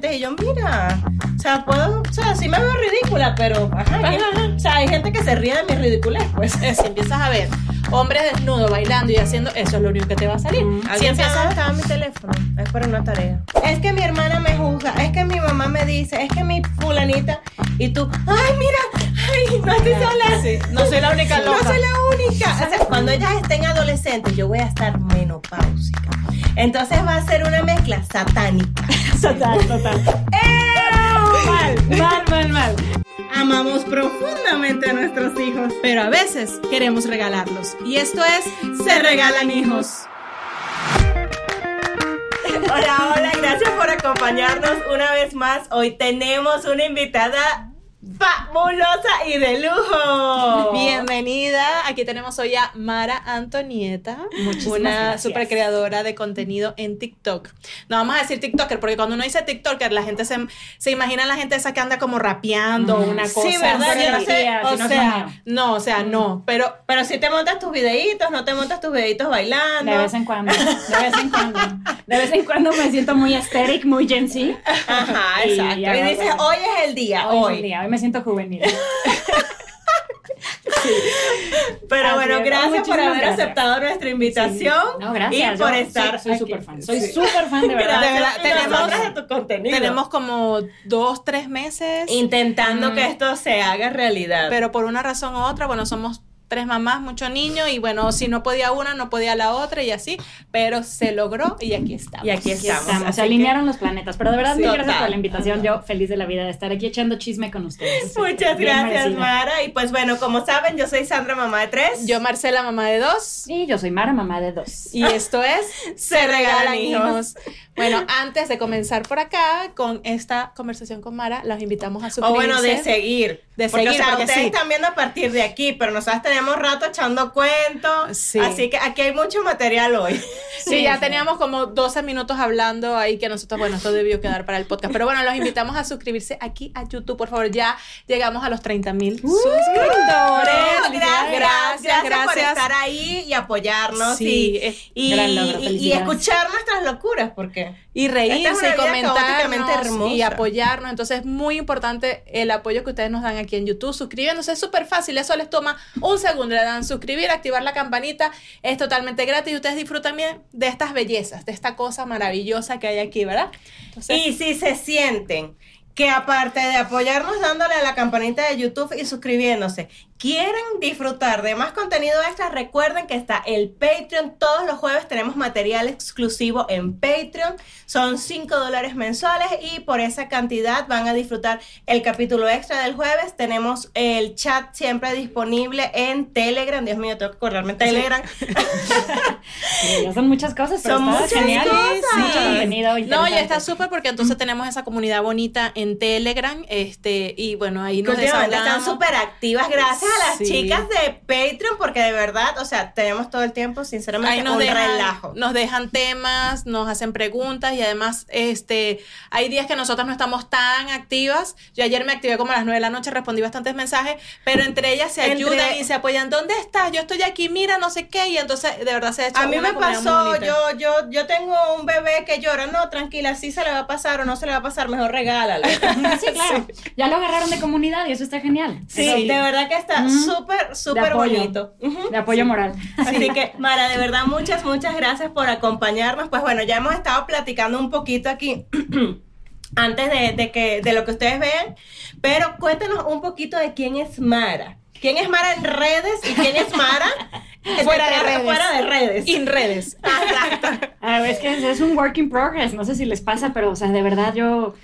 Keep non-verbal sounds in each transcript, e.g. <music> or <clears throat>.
Y yo, mira, o sea, puedo, o sea, sí me veo ridícula, pero, ajá, que- o sea, hay gente que se ríe de mi ridiculez, pues. <laughs> Si empiezas a ver hombres desnudos bailando y haciendo eso es lo único que te va a salir. Si empiezas estaba mi teléfono, es para una tarea. Es que mi hermana me juzga, es que mi mamá me dice, es que mi fulanita, y tú, ay, mira, ay, no estoy sola. Sí, no soy la única No loca. soy la única. O sea, cuando ellas estén adolescentes, yo voy a estar menopáusica. Entonces va a ser una mezcla satánica. <laughs> Total, total. Mal, mal, mal, mal. Amamos profundamente a nuestros hijos. Pero a veces queremos regalarlos. Y esto es Se Regalan Hijos. Hola, hola, gracias por acompañarnos una vez más. Hoy tenemos una invitada fabulosa y de lujo. Bienvenida. Aquí tenemos hoy a Mara Antonieta, una super creadora de contenido en TikTok. No vamos a decir TikToker, porque cuando uno dice TikToker, la gente se, se imagina la gente esa que anda como rapeando una cosa. Sí, ¿verdad? Yo no sé, o si no es sea, no, o sea, no. Pero Pero si te montas tus videitos, no te montas tus videitos bailando. De vez en cuando, de vez en cuando. De vez en cuando me siento muy aesthetic, muy Gen Z. Ajá, Y exacto. Y, dices, hoy es el día, Hoy, hoy. es el día, hoy me siento juvenil. <laughs> Pero Así bueno, gracias por haber gracias. aceptado nuestra invitación. No, gracias. Y por estar soy súper fan. Soy Sí. súper fan, de verdad. Gracias, De verdad, tenemos- de tu contenido. tenemos como dos, tres meses. intentando Mm. que esto se haga realidad. Pero por una razón u otra, bueno, somos tres mamás, muchos niños, y bueno, si no podía una, no podía la otra, y así, pero se logró y aquí estamos. y aquí estamos. Se alinearon los planetas, pero de verdad, Sí, mil gracias total. por la invitación. Yo feliz de la vida de estar aquí echando chisme con ustedes. <laughs> Muchas Bien gracias, merecida. Mara. Y pues bueno, como saben, yo soy Sandra, mamá de tres. Yo, Marcela, mamá de dos, Y yo soy Mara, mamá de dos. y esto es <laughs> Se regalan hijos. <laughs> Bueno, antes de comenzar por acá con esta conversación con Mara, los invitamos a O suscribirse. bueno, de seguir. De porque, seguir, o sea, porque ustedes sí. están viendo a partir de aquí, pero nosotros tenemos rato echando cuentos. Sí. Así que aquí hay mucho material hoy. <laughs> Sí, ya teníamos como 12 minutos hablando ahí que nosotros, bueno, esto debió quedar para el podcast. Pero bueno, los invitamos a suscribirse aquí a YouTube, por favor. Ya llegamos a los 30 mil suscriptores. Gracias, gracias, por estar ahí y apoyarnos Sí, y, es- y, gran logro, y- y felicidades. escuchar nuestras locuras, porque y reírse y comentarnos y apoyarnos. Entonces es muy importante el apoyo que ustedes nos dan aquí en YouTube. Suscribiéndose es súper fácil, eso les toma un segundo. Le dan suscribir, activar la campanita, es totalmente gratis y ustedes disfrutan bien de estas bellezas, de esta cosa maravillosa que hay aquí, ¿verdad? Entonces, y si se sienten que aparte de apoyarnos dándole a la campanita de YouTube y suscribiéndose, quieren disfrutar de más contenido extra, recuerden que está el Patreon. Todos los jueves tenemos material exclusivo en Patreon. Son 5 dólares mensuales y por esa cantidad van a disfrutar el capítulo extra del jueves. Tenemos el chat siempre disponible en Telegram. Dios mío, tengo que acordarme en Telegram. <laughs> Sí, ya son muchas cosas, pero Son muchas genial. cosas. Mucho contenido No, y interesante. está súper porque entonces tenemos esa comunidad bonita en Telegram, este, y bueno, ahí nos están súper activas gracias a las Sí. chicas de Patreon porque de verdad, o sea, tenemos todo el tiempo sinceramente Ahí nos un dejan, relajo. nos dejan temas, nos hacen preguntas y además este hay días que nosotras no estamos tan activas. Yo ayer me activé como a las 9 de la noche, respondí bastantes mensajes, pero entre ellas se Entre- ayudan y se apoyan. ¿Dónde estás? Yo estoy aquí, mira, no sé qué. Y entonces, de verdad, se ha hecho A mí me pasó, yo, yo, yo tengo un bebé que llora, no, tranquila, sí se le va a pasar o no se le va a pasar, mejor regálalo. <laughs> Sí, claro. <laughs> Ya lo agarraron de comunidad y eso está genial. Sí, Eso- de verdad que está, está Ujú. súper, súper bonito. De apoyo moral. Así que, Mara, de verdad, muchas, muchas gracias por acompañarnos. Pues bueno, ya hemos estado platicando un poquito aquí <clears throat> antes de, de que, de lo que ustedes vean, pero cuéntanos un poquito de quién es Mara. ¿Quién es Mara en redes y quién es Mara <laughs> Fuera de redes. Fuera de redes. In redes. Exacto. <laughs> A ver, es que es un work in progress, no sé si les pasa, pero, o sea, de verdad yo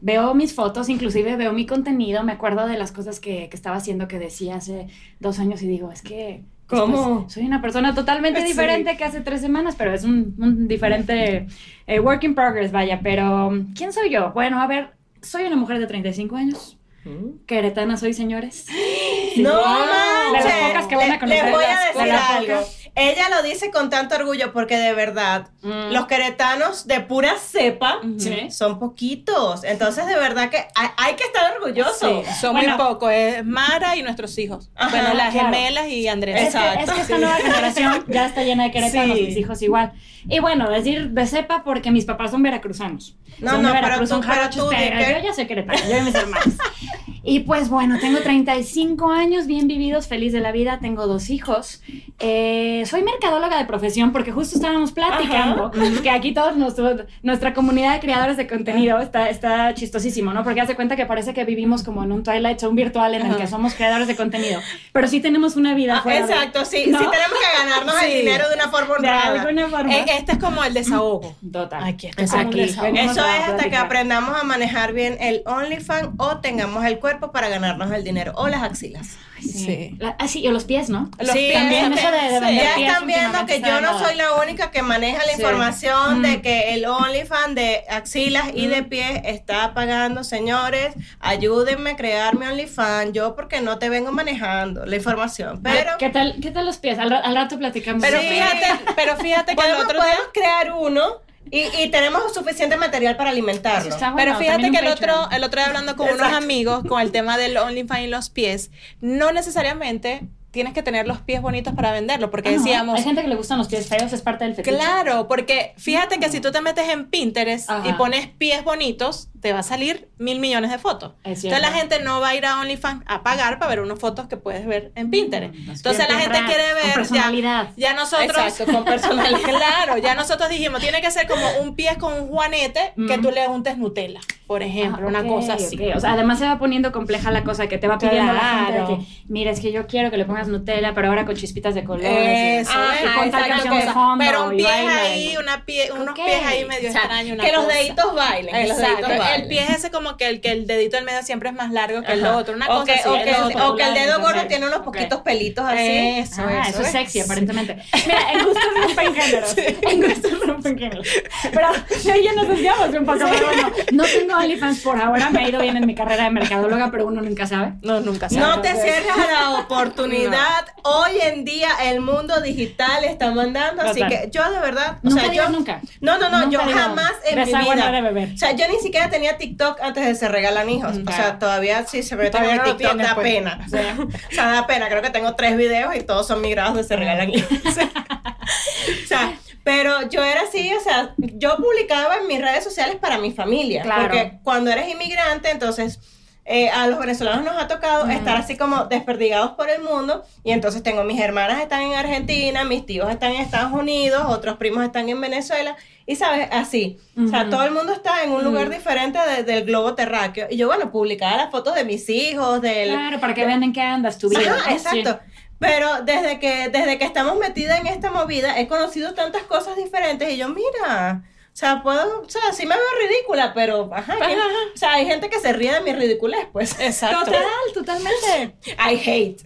veo mis fotos, inclusive veo mi contenido, me acuerdo de las cosas que, que estaba haciendo que decía hace dos años y digo, es que... ¿Cómo? soy una persona totalmente <laughs> Sí. diferente que hace tres semanas, pero es un, un diferente eh, work in progress, vaya. Pero, ¿quién soy yo? Bueno, a ver, soy una mujer de 35 años. Queretana soy, señores. <gasps> No De manches. las pocas que van a Le- conocer. Les voy a decir algo. pocas. Ella lo dice con tanto orgullo porque de verdad, Mm. los queretanos de pura cepa son poquitos. Entonces, de verdad que hay, hay que estar orgulloso. Sí, son Bueno. muy pocos. Es Mara y nuestros hijos. Ajá, bueno, las claro. gemelas y Andrés. Es que, es que esta nueva generación ya está llena de queretanos, Sí. mis hijos igual. Y bueno, decir de cepa porque mis papás son veracruzanos. No, son no, de pero Veracruz, tú- son pero yo ya soy queretana, yo y mis hermanos. Y pues bueno, tengo 35 años, bien vividos, feliz de la vida, tengo dos hijos. Eh, soy mercadóloga de profesión porque justo estábamos platicando que aquí todos nuestro- nuestra comunidad de creadores de contenido está, está chistosísimo, ¿no? Porque hace cuenta que parece que vivimos como en un Twilight Zone virtual en el que somos creadores de contenido, pero sí tenemos una vida Ah, fuera de- exacto, sí, ¿no? sí tenemos que ganarnos el <laughs> dinero de una forma de honrada. alguna forma. Eh, este es como el desahogo. Total. Aquí, Es como un aquí. desahogo. venimos Eso es hasta que aprendamos a manejar bien el OnlyFans o tengamos el cuerpo para ganarnos el dinero o las axilas. Sí. La- ah, sí, y los pies, ¿no? Los Sí, pies también, también. eso de- de vender ya pies están viendo que yo no soy la única que maneja la Sí. información Mm. de que el OnlyFans de axilas y de pies está pagando, señores, ayúdenme a crear mi OnlyFans, yo porque no te vengo manejando la información, pero ¿Qué tal, ¿Qué tal los pies? Al, ra- al rato platicamos. Pero Sí. fíjate, pero fíjate que el podemos, otro día. podemos crear uno y, y tenemos suficiente material para alimentarlo. Pero bueno, fíjate que el otro, el otro día hablando con unos Exacto. amigos con el tema del OnlyFans y los pies, no necesariamente tienes que tener los pies bonitos para venderlo, porque Ah, decíamos, Hay gente que le gustan los pies feos, es parte del fetiche. claro, porque fíjate que si tú te metes en Pinterest Ajá. y pones pies bonitos, te va a salir mil millones de fotos. Es cierto. Entonces la gente no va a ir a OnlyFans a pagar para ver unas fotos que puedes ver en Pinterest. Los Entonces la gente quiere con ver ya, personalidad. ya nosotros Exacto, con personalidad. <laughs> Claro, ya nosotros dijimos, tiene que ser como un pie con un juanete que Mm. tú le untes Nutella, por ejemplo, Ah, una cosa así. O sea, además se va poniendo compleja la cosa que te va pidiendo la gente de Claro. que, mira, es que yo quiero que le pongas Nutella, pero ahora con chispitas de colores. Eso, Ajá, pon tal exacto, canción de fondo Pero un pie ahí, una pie, unos Ok. pies ahí medio O sea, extraños. una que los cosa. deditos bailen. que los Exacto, el pie es ese como que el, que el dedito del medio siempre es más largo que el Ajá. otro, una o cosa que, así. o, que el o que el dedo gordo tiene unos poquitos pelitos así. Eso, ah, eso, eso es sexy, aparentemente. Mira, en gustos <laughs> rompen géneros. En gustos rompen géneros. Pero sí, ya nos desviamos un poco. Pero bueno, no tengo OnlyFans por ahora. Me ha ido bien en mi carrera de mercadóloga, pero uno nunca sabe. No, nunca se No te cierres a la oportunidad. <laughs> Hoy en día el mundo digital está mandando, así que yo de verdad, o Nunca sea, yo nunca. No, no, no, Nunca yo jamás en mi no vida. de beber. O sea, yo ni siquiera tenía TikTok antes de se regalan hijos. O sea, todavía sí se meten Todavía no TikTok tienes, da pues. pena. O sea, <laughs> o sea, da pena. Creo que tengo tres videos y todos son migrados de se regalan hijos. <laughs> o sea, pero yo era así, o sea, yo publicaba en mis redes sociales para mi familia. Claro. Porque cuando eres inmigrante, entonces eh, a los venezolanos nos ha tocado estar así como desperdigados por el mundo. Y entonces tengo mis hermanas están en Argentina, mis tíos están en Estados Unidos, otros primos están en Venezuela. Y sabes, así. O sea, todo el mundo está en un lugar diferente de- del globo terráqueo. Y yo, bueno, publicaba las fotos de mis hijos, del, Claro, para que vean en qué andas tu vida. Ajá, ¿no? exacto. Pero desde que, desde que estamos metidas en esta movida, he conocido tantas cosas diferentes y yo, mira, sea, puedo, o sea, sí me veo ridícula, pero, ajá, ¿quién- o sea, hay gente que se ríe de mi ridiculez, pues. Exacto. Total, totalmente. I hate.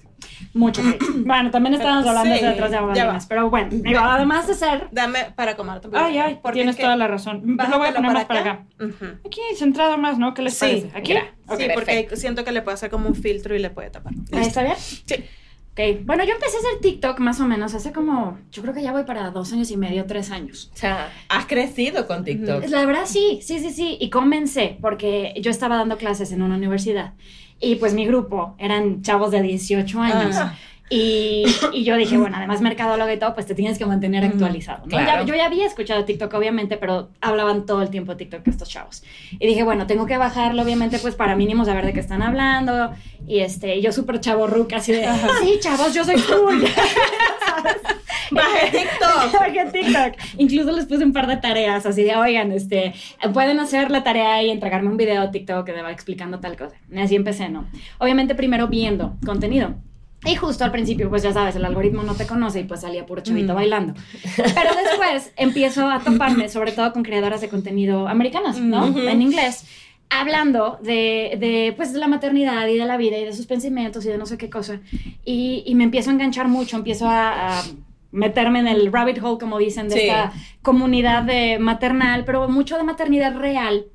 Mucho hate. <clears throat> Bueno, también estábamos hablando Sí, de detrás de bambalinas, pero bueno, <clears throat> digo, además de ser... Dame para comerte un Ay, ay, Porque tienes toda la razón. Lo voy a poner más para para acá. Ujú. Aquí, centrado más, ¿no? ¿Qué les Sí, parece? Aquí. mira. Ok, sí, porque siento que le puede hacer como un filtro y le puede tapar. Ahí está bien. Sí. Ok, bueno, yo empecé a hacer TikTok más o menos hace como, yo creo que ya voy para dos años y medio, tres años. O sea, has crecido con TikTok. La verdad sí, sí, sí, sí. Y comencé porque yo estaba dando clases en una universidad y pues mi grupo eran chavos de 18 años. Ah. Y, y yo dije, bueno, además mercadólogo y todo, pues te tienes que mantener actualizado. ¿no? claro. Ya- yo ya había escuchado TikTok, obviamente, pero hablaban todo el tiempo TikTok estos chavos. Y dije, bueno, tengo que bajarlo, obviamente, pues para mínimo saber de qué están hablando. Y este, yo súper chavorruca, así de, sí, chavos, yo soy cool. <laughs> <laughs> Bajé TikTok. <laughs> Bajé TikTok. Incluso les puse un par de tareas, así de, oigan, este, pueden hacer la tarea y entregarme un video TikTok que me va explicando tal cosa. Y así empecé, ¿no? Obviamente primero viendo contenido. Y justo al principio, pues ya sabes, el algoritmo no te conoce y pues salía puro chavito bailando. Pero después <laughs> empiezo a toparme, sobre todo con creadoras de contenido americanas, ¿no? En inglés, hablando de, de, pues, de la maternidad y de la vida y de sus pensamientos y de no sé qué cosa. Y, y me empiezo a enganchar mucho, empiezo a, a meterme en el rabbit hole, como dicen, de Sí. esta comunidad de maternal, pero mucho de maternidad real.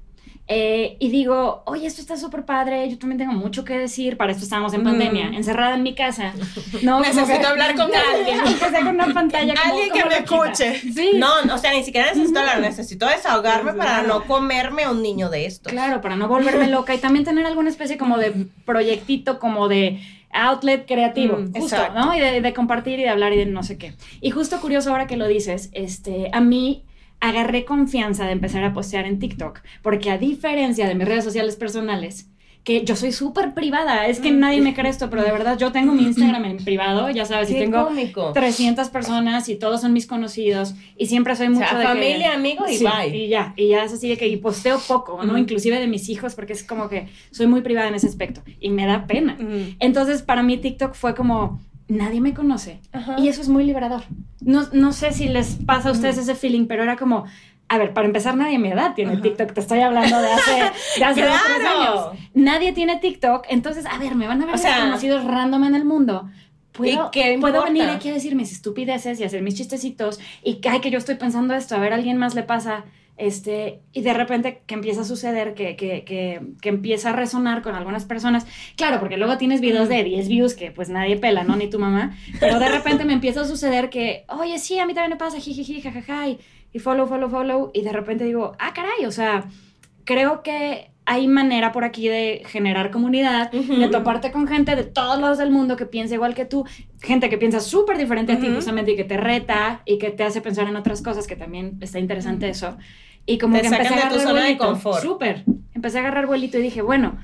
Eh, y digo, oye, esto está súper padre, yo también tengo mucho que decir, para esto estábamos en pandemia, encerrada en mi casa. <laughs> No, Necesito que- hablar con <laughs> alguien. <laughs> Aunque sea con una pantalla como- Alguien que me escuche. Sí. No, o sea, ni siquiera necesito hablar, necesito desahogarme para no comerme a un niño de estos. Claro, para no volverme loca y también tener alguna especie como de proyectito, como de outlet creativo, Mm, justo, exacto. ¿no? Y de, de compartir y de hablar y de no sé qué. Y justo curioso ahora que lo dices, este, a mí agarré confianza de empezar a postear en TikTok, porque a diferencia de mis redes sociales personales, que yo soy súper privada, es Mm. que nadie me cree esto, pero de verdad yo tengo mi Instagram en privado, ya sabes, y Qué tengo cómico. 300 personas y todos son mis conocidos y siempre soy mucho sea, de que- familia, amigos y Sí, bye. y ya, y ya es así de que y posteo poco, ¿no? Ujú. Inclusive de mis hijos porque es como que soy muy privada en ese aspecto y me da pena. Mm. Entonces, para mí TikTok fue como nadie me conoce Ajá. y eso es muy liberador. No, no sé si les pasa a ustedes ese feeling, pero era como a ver, para empezar, nadie a mi edad tiene TikTok. Te estoy hablando de hace, de hace dos, tres <laughs> ¡Claro! años. Nadie tiene TikTok. Entonces, a ver, me van a ver O sea, desconocidos random en el mundo. Puedo, ¿y qué puedo venir aquí a decir mis estupideces y hacer mis chistecitos y que, ay, que yo estoy pensando esto, a ver, a alguien más le pasa, este, y de repente que empieza a suceder, que, que, que, que empieza a resonar con algunas personas. Claro, porque luego tienes videos de 10 views que pues nadie pela, ¿no? Ni tu mamá. Pero de repente me empieza a suceder que, oye, sí, a mí también me pasa, jijiji, jajaja, y, y follow, follow, follow, y de repente digo, ah, caray, o sea, creo que hay manera por aquí de generar comunidad, Ujú. de toparte con gente de todos lados del mundo que piensa igual que tú, gente que piensa súper diferente a ti justamente y que te reta y que te hace pensar en otras cosas, que también está interesante eso. Y como Te que empecé a sacan de tu agarrar zona de vuelito, confort. súper. Empecé a agarrar vuelito y dije, bueno,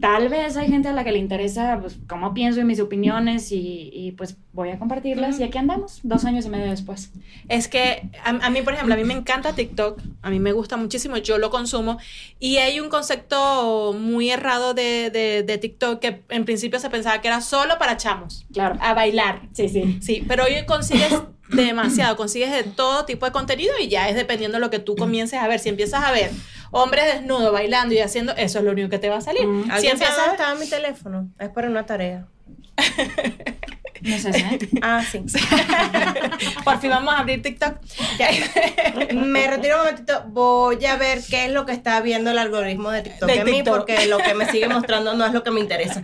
tal vez hay gente a la que le interesa pues cómo pienso y mis opiniones y, y, pues voy a compartirlas y aquí andamos, dos años y medio después. Es que a, a mí, por ejemplo, a mí me encanta TikTok, a mí me gusta muchísimo, yo lo consumo y hay un concepto muy errado de, de, de TikTok que en principio se pensaba que era solo para chamos, Claro. a bailar. Sí, sí. Sí, pero hoy consigues demasiado, consigues de todo tipo de contenido y ya es dependiendo de lo que tú comiences a ver. Si empiezas a ver hombres desnudos bailando y haciendo, eso es lo único que te va a salir. Mm. Si ¿Alguien empiezas sabe a estaba en mi teléfono? Es para una tarea. <laughs> No sé, ¿eh? Ah, sí. <laughs> por fin vamos a abrir TikTok. <laughs> Me retiro un momentito. Voy a ver qué es lo que está viendo el algoritmo de TikTok De en mí, TikTok. porque lo que me sigue mostrando no es lo que me interesa.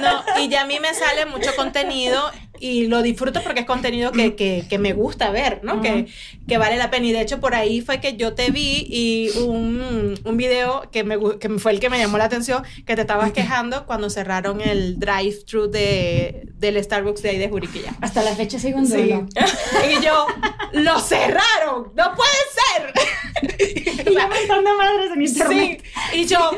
No, y ya a mí me sale mucho contenido y lo disfruto porque es contenido que, que, que me gusta ver, ¿no? que, que vale la pena. Y de hecho por ahí fue que yo te vi y un, un video que, me, que fue el que me llamó la atención, que te estabas quejando cuando cerraron el drive-thru de, del Starbucks de ahí de Juriquilla. Hasta la fecha sigo en duelo. <laughs> Y yo, ¡lo cerraron! ¡No puede ser! <laughs> Y yo montando madres en Sí, internet. y yo,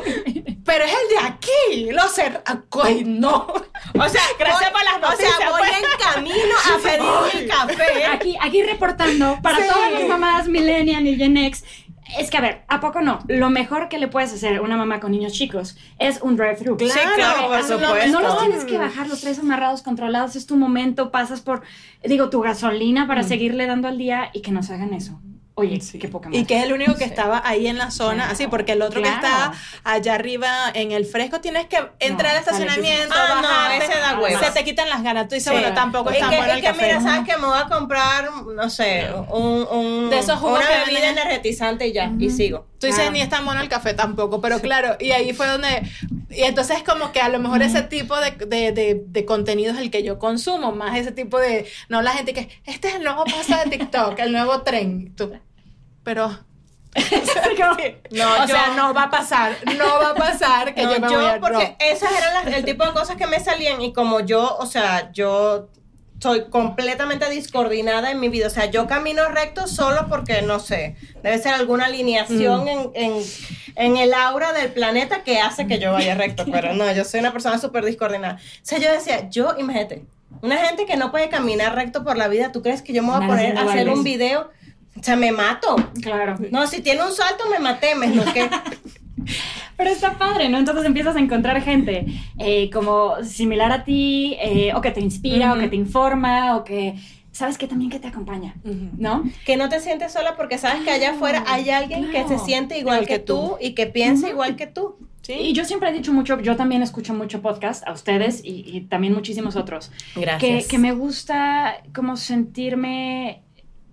pero es el de aquí, lo cerraron. ¡Ay, no! <laughs> O sea, Gracias por las O noticias, sea, voy pues. en camino a pedir mi café. Aquí, aquí reportando para Sí. todas las mamás millennial y Gen X. Es que, a ver, ¿a poco no? Lo mejor que le puedes hacer a una mamá con niños chicos es un drive-thru. Sí, claro, por No- supuesto. No los tienes que bajar, los traes amarrados, controlados, es tu momento, pasas por, digo, tu gasolina para seguirle dando al día y que nos hagan eso. Oye, qué poca madre. Y que es el único que estaba ahí en la zona, Claro, así, porque el otro que está allá arriba en el fresco, tienes que entrar No, al estacionamiento, Ah, no, bajarte, ese da hueva. se te quitan las ganas. Tú dices, Sí. bueno, tampoco es tan bueno el que café. mira, ¿sabes que Me voy a comprar, no sé, un, un- De esos jugos una que bebida energetizante y ya, y sigo. Tú dices, Claro. ni es tan bueno el café tampoco, pero claro, y ahí fue donde, y entonces como que a lo mejor ese tipo de, de, de, de contenido es el que yo consumo, más ese tipo de, no la gente que, este es el nuevo paso de TikTok, el nuevo tren, tú, pero <laughs> No, o yo- sea, no va a pasar, no va a pasar <laughs> que No, yo me yo, voy a... porque no. esas eran las- el tipo de cosas que me salían y como yo, o sea, yo soy completamente discoordinada en mi vida, o sea, yo camino recto solo porque, no sé, debe ser alguna alineación Mm. en, en, en el aura del planeta que hace que yo vaya recto, <laughs> pero no, yo soy una persona súper discoordinada. O sea, yo decía, yo, imagínate, una gente que no puede caminar recto por la vida, ¿tú crees que yo me voy a poner a hacer un video? O sea, me mato. Claro. No, si tiene un salto, me maté, me esnuqué. <laughs> Pero está padre, ¿no? Entonces empiezas a encontrar gente eh, como similar a ti, eh, o que te inspira, o que te informa, o que, ¿sabes qué? También que te acompaña. ¿no? que no te sientes sola porque sabes que allá afuera hay alguien que se siente igual, que, que tú, tú. y que piensa igual que tú. ¿Sí? Y yo siempre he dicho mucho, yo también escucho mucho podcast a ustedes y, y también muchísimos otros, que, que me gusta como sentirme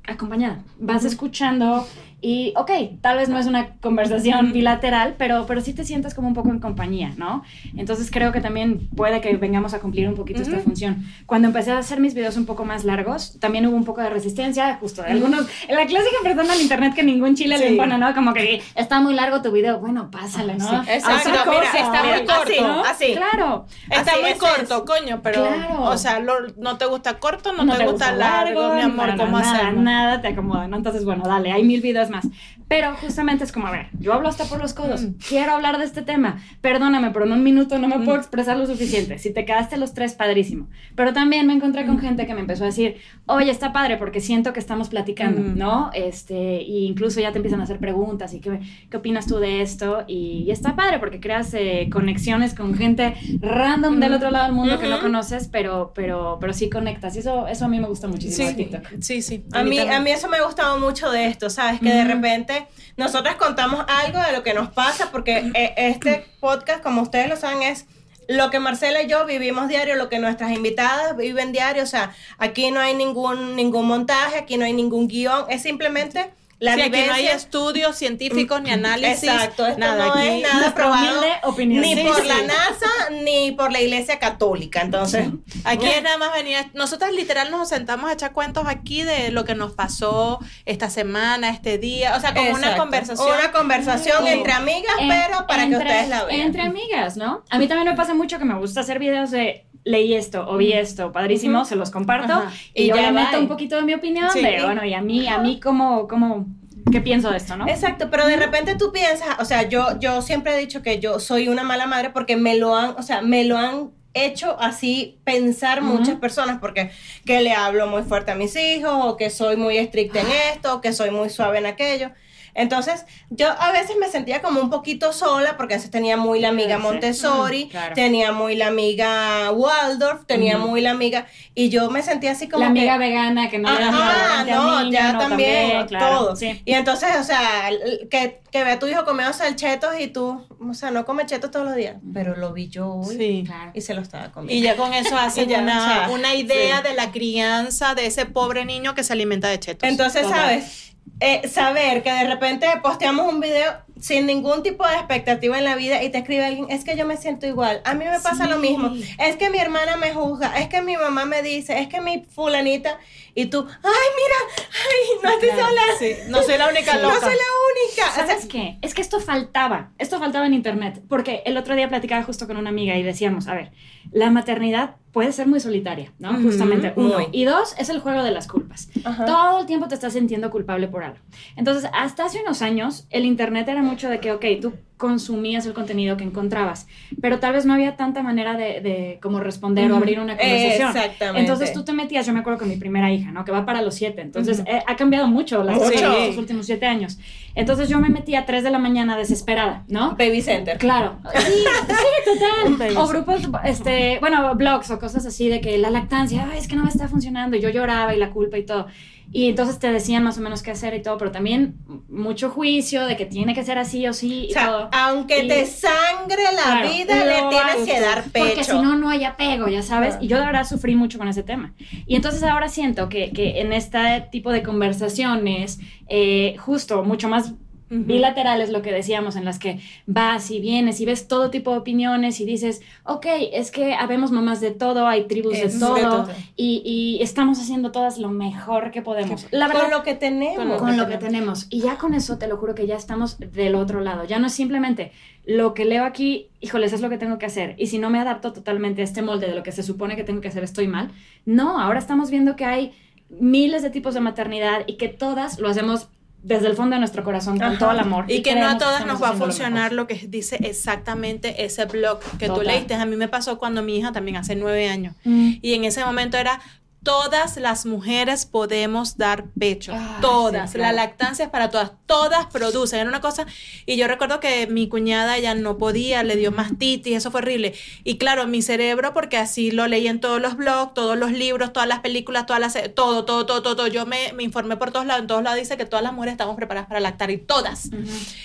acompañada. Vas escuchando y, ok, tal vez no es una conversación bilateral, pero, pero sí te sientes como un poco en compañía, ¿no? Entonces creo que también puede que vengamos a cumplir un poquito esta Ujú. función. Cuando empecé a hacer mis videos un poco más largos, también hubo un poco de resistencia, justo de algunos, la clásica persona en internet que ningún chile le Sí. impone, ¿no? Como que está muy largo tu video, bueno, pásale, ¿no? Sí, exacto, mira, cosa, está muy ¿no? corto, ¿no? así. Claro. Está Así muy es, corto, es. coño, pero, Claro. o sea, lo- no te gusta corto, no, te, gusta, largo, mi ni amor, para ¿cómo nada, hacemos? Nada te acomoda, ¿no? Entonces, bueno, dale, hay mil videos más. Pero justamente es como, a ver, yo hablo hasta por los codos, Mm. quiero hablar de este tema, perdóname, pero en un minuto no me puedo expresar lo suficiente. Si te quedaste los tres, padrísimo. Pero también me encontré Mm. con gente que me empezó a decir, oye, está padre porque siento que estamos platicando, Mm. ¿no? Este, y incluso ya te empiezan a hacer preguntas y qué, qué opinas tú de esto. Y, y está padre porque creas eh, conexiones con gente random del Mm. otro lado del mundo que no conoces, pero, pero, pero sí conectas. Y eso, eso a mí me gusta muchísimo de Sí, TikTok. sí, sí. A mí, a mí eso me ha gustado mucho de esto, ¿sabes? Que de Ujú. repente nosotros contamos algo de lo que nos pasa, porque eh, este podcast, como ustedes lo saben, es lo que Marcela y yo vivimos diario, lo que nuestras invitadas viven diario, o sea, aquí no hay ningún, ningún montaje, aquí no hay ningún guion, es simplemente la Sí, aquí no hay estudios científicos ni análisis. Exacto, esto nada, no aquí, es nada probado opinión. ni Sí, por sí. la NASA ni por la Iglesia Católica, entonces... Aquí es nada más venir. Nosotras literal nos sentamos a echar cuentos aquí de lo que nos pasó esta semana, este día. O sea, como una conversación. Una conversación Sí. entre amigas, En- pero para que ustedes la vean. Entre amigas, ¿no? A mí también me pasa mucho que me gusta hacer videos de leí esto o vi esto, padrísimo, Ujú. se los comparto Ajá. y, Y yo ya le meto un poquito de mi opinión Sí. de, bueno, y a mí, a mí cómo, cómo, qué pienso de esto, ¿no? Exacto, pero de repente tú piensas, o sea, yo, yo siempre he dicho que yo soy una mala madre porque me lo han, o sea, me lo han hecho así pensar Ujú. muchas personas porque que le hablo muy fuerte a mis hijos o que soy muy estricta en esto o que soy muy suave en aquello. Entonces, yo a veces me sentía como un poquito sola porque a veces tenía muy la amiga. Montessori, Mm, claro. tenía muy la amiga Waldorf, tenía muy la amiga y yo me sentía así como la amiga que, vegana que no Ajá, nada no, niño, ya no, también, claro, todo. sí. Y entonces, o sea, que, que ve a tu hijo comiendo salchetos y tú, o sea, no come chetos todos los días, pero lo vi yo hoy Sí. Claro. y se lo estaba comiendo. Y ya con eso <laughs> hacen Y ya, una, o sea, una idea sí. de la crianza de ese pobre niño que se alimenta de chetos. Entonces. ¿sabes? Eh, saber que de repente posteamos un video sin ningún tipo de expectativa en la vida y te escribe alguien, es que yo me siento igual, a mí me pasa Sí. lo mismo, es que mi hermana me juzga, es que mi mamá me dice, es que mi fulanita, y tú, ay, mira, ay, no estoy Claro, sola, Sí, no soy la única no soy la única. O sea, ¿Sabes qué? Es que esto faltaba, esto faltaba en internet, porque el otro día platicaba justo con una amiga y decíamos, a ver, la maternidad puede ser muy solitaria, ¿no? Justamente, uno. muy. Y dos, es el juego de las culpas. Todo el tiempo te estás sintiendo culpable por algo. Entonces, hasta hace unos años, el internet era mucho de que, ok, tú consumías el contenido que encontrabas, pero tal vez no había tanta manera de, de como responder o Ujú. abrir una conversación. Exactamente. Entonces tú te metías, yo me acuerdo con mi primera hija, ¿no? Que va para los siete. Entonces Ujú. eh, ha cambiado mucho las Mucho. cosas en los últimos siete años. Entonces yo me metía a 3 de la mañana desesperada, ¿no? Baby Center. Claro. Sí, sí, total. <laughs> O grupos, este, bueno, blogs o cosas así de que la lactancia, Ay, es que no me está funcionando. Y yo lloraba y la culpa y todo. Y entonces te decían más o menos qué hacer y todo, pero también mucho juicio de que tiene que ser así o sí y O sea, todo. aunque Y- te sangre la Claro, vida, le tienes que dar pecho. Porque si no, no hay apego, ya sabes. Y yo de verdad sufrí mucho con ese tema. Y entonces ahora siento que, que en este tipo de conversaciones, eh, justo mucho más bilaterales, lo que decíamos, en las que vas y vienes y ves todo tipo de opiniones y dices, ok, es que habemos mamás de todo, hay tribus Es de de todo, y estamos haciendo todas lo mejor que podemos. La verdad, con lo que tenemos. con lo que tenemos. Y ya con eso te lo juro que ya estamos del otro lado. Ya no es simplemente lo que leo aquí, híjoles, es lo que tengo que hacer. Y si no me adapto totalmente a este molde de lo que se supone que tengo que hacer, estoy mal. No, ahora estamos viendo que hay miles de tipos de maternidad y que todas lo hacemos desde el fondo de nuestro corazón, con todo el amor. Y que no a todas nos va a funcionar lo que dice exactamente ese blog que tú leíste. A mí me pasó cuando mi hija también hace nueve años. Mm. Y en ese momento era, todas las mujeres podemos dar pecho. Ah, todas. sí, claro. La lactancia es para todas. Todas producen. Era una cosa. Y yo recuerdo que mi cuñada ya no podía, le dio mastitis, eso fue horrible. Y claro, mi cerebro, porque así lo leí en todos los blogs, todos los libros, todas las películas, todas las, todo, todo, todo, todo. todo. Yo me, me informé por todos lados. En todos lados dice que todas las mujeres estamos preparadas para lactar y todas.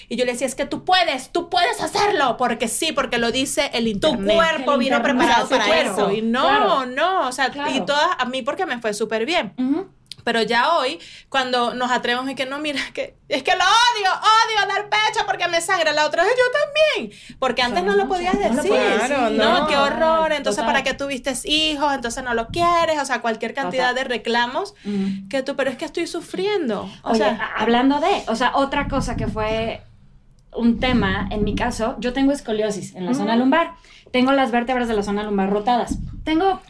Y yo le decía, es que tú puedes, tú puedes hacerlo, porque sí, porque lo dice el Tu internet. cuerpo El vino internet. preparado Tu para eso. Y no, Claro. no, o sea, Claro. y todas, a mí porque me fue súper bien. Pero ya hoy, cuando nos atrevemos y que no, mira, que es que lo odio, odio dar pecho porque me sangra. La otra vez yo también. Porque antes no lo podías No lo decir. decir, no, no. qué horror. Entonces, Total. ¿para qué tuviste hijos? Entonces no lo quieres. O sea, cualquier cantidad Total. de reclamos que tú, pero es que estoy sufriendo. O Oye, sea, hablando de, o sea, otra cosa que fue un tema, en mi caso, yo tengo escoliosis en la zona lumbar. Tengo las vértebras de la zona lumbar rotadas. Tengo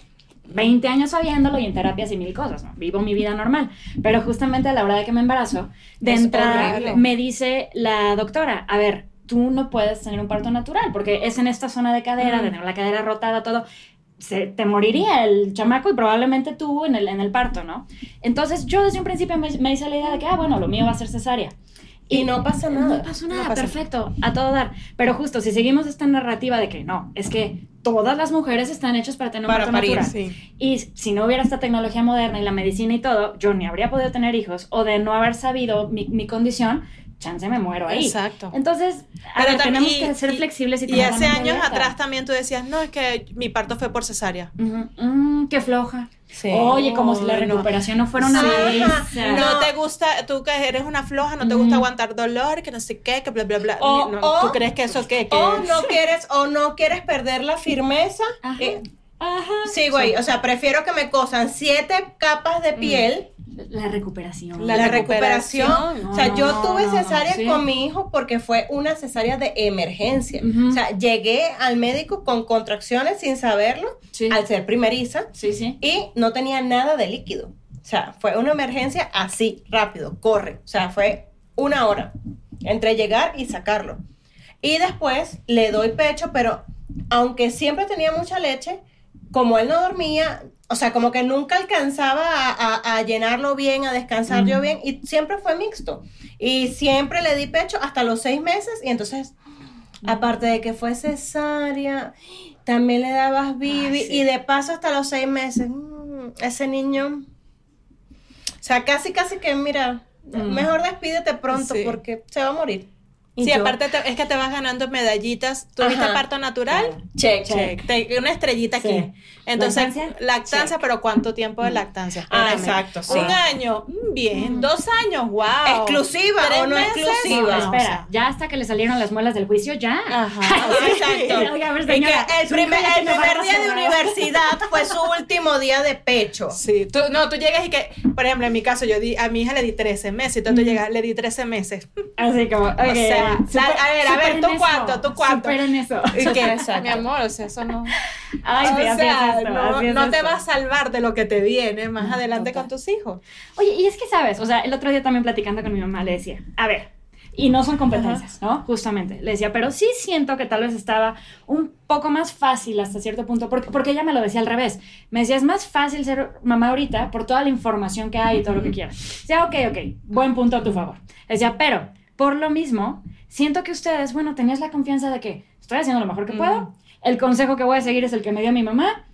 20 años sabiéndolo y en terapias y mil cosas, ¿no? Vivo mi vida normal. Pero justamente a la hora de que me embarazo, de Es entrada horrible. me dice la doctora, a ver, tú no puedes tener un parto natural porque es en esta zona de cadera, de tener la cadera rotada, todo. Se, te moriría el chamaco y probablemente tú en el, en el parto, ¿no? Entonces yo desde un principio me, me hice la idea de que, ah, bueno, lo mío va a ser cesárea. Y no pasa nada. No pasó nada, No pasa perfecto, a todo dar. Pero justo, si seguimos esta narrativa de que no, es que todas las mujeres están hechas para tener un Para parto parir, natural. sí. Y si no hubiera esta tecnología moderna y la medicina y todo, yo ni habría podido tener hijos o de no haber sabido mi, mi condición, chance me muero ahí. Exacto. Entonces, a ver, tenemos y- que ser y- flexibles y Y hace años abierta. atrás también tú decías, no, es que mi parto fue por cesárea. Ujú, mm, qué floja. Sí. Oye, como si la no. recuperación no, fuera una belleza. No, te gusta, tú que eres una floja, no te gusta aguantar dolor, que no sé qué, que bla, bla, bla. O- No, o- ¿Tú crees que eso qué? Que O no quieres, o no quieres perder la firmeza. Ajá. Eh, Ajá. sí, güey. O sea, prefiero que me cosan siete capas de piel. La recuperación. La, La recuperación. recuperación. O sea, No, yo tuve no, cesárea sí. con mi hijo porque fue una cesárea de emergencia. O sea, llegué al médico con contracciones sin saberlo, Sí. al ser primeriza, Sí, sí. y no tenía nada de líquido. O sea, fue una emergencia así, rápido, corre. O sea, fue una hora entre llegar y sacarlo. Y después le doy pecho, pero aunque siempre tenía mucha leche, como él no dormía, o sea, como que nunca alcanzaba a, a- a llenarlo bien, a descansar yo bien, y siempre fue mixto. Y siempre le di pecho hasta los seis meses, y entonces, aparte de que fue cesárea, también le dabas bibi, y de paso hasta los seis meses, mm, ese niño, o sea, casi, casi que, mira, mejor despídete pronto, Sí. porque se va a morir. Y Sí, yo, aparte te- es que te vas ganando medallitas. ¿Tuviste Ajá. parto natural? check, Check. Te- una estrellita aquí. Entonces, ¿Lactancia? lactancia, pero ¿cuánto tiempo de lactancia? Ah, exacto, sí. Un año, mm, bien. Dos años, wow. ¿Exclusiva ¿Tres o no meses? exclusiva? No, espera, ya hasta que le salieron las muelas del juicio, ya. Ajá. <laughs> Exacto. Oiga, a ver, Y que señora, el primer, el día de universidad fue su último día de pecho. Sí, tú, no, tú llegas y que, por ejemplo, en mi caso, yo di, a mi hija le di 13 meses, y tú, tú llegas, le di 13 meses. Así como, ok, O sea, la- a ver, a ver, ¿tú cuánto? ¿Tú cuánto? Superen eso. Y <laughs> Exacto. mi amor, o sea, eso no. Ay, o sea, es esto, no, no te va a salvar de lo que te viene más No, adelante total. con tus hijos. Oye, y es que sabes, o sea, el otro día también platicando con mi mamá le decía, a ver, y no son competencias, ¿no? Justamente, le decía, pero sí siento que tal vez estaba un poco más fácil hasta cierto punto, porque, porque ella me lo decía al revés. Me decía, es más fácil ser mamá ahorita por toda la información que hay y todo lo que quieras. Decía, ok, ok, buen punto a tu favor. Le decía, pero por lo mismo, siento que ustedes, bueno, tenías la confianza de que estoy haciendo lo mejor que puedo, el consejo que voy a seguir es el que me dio mi mamá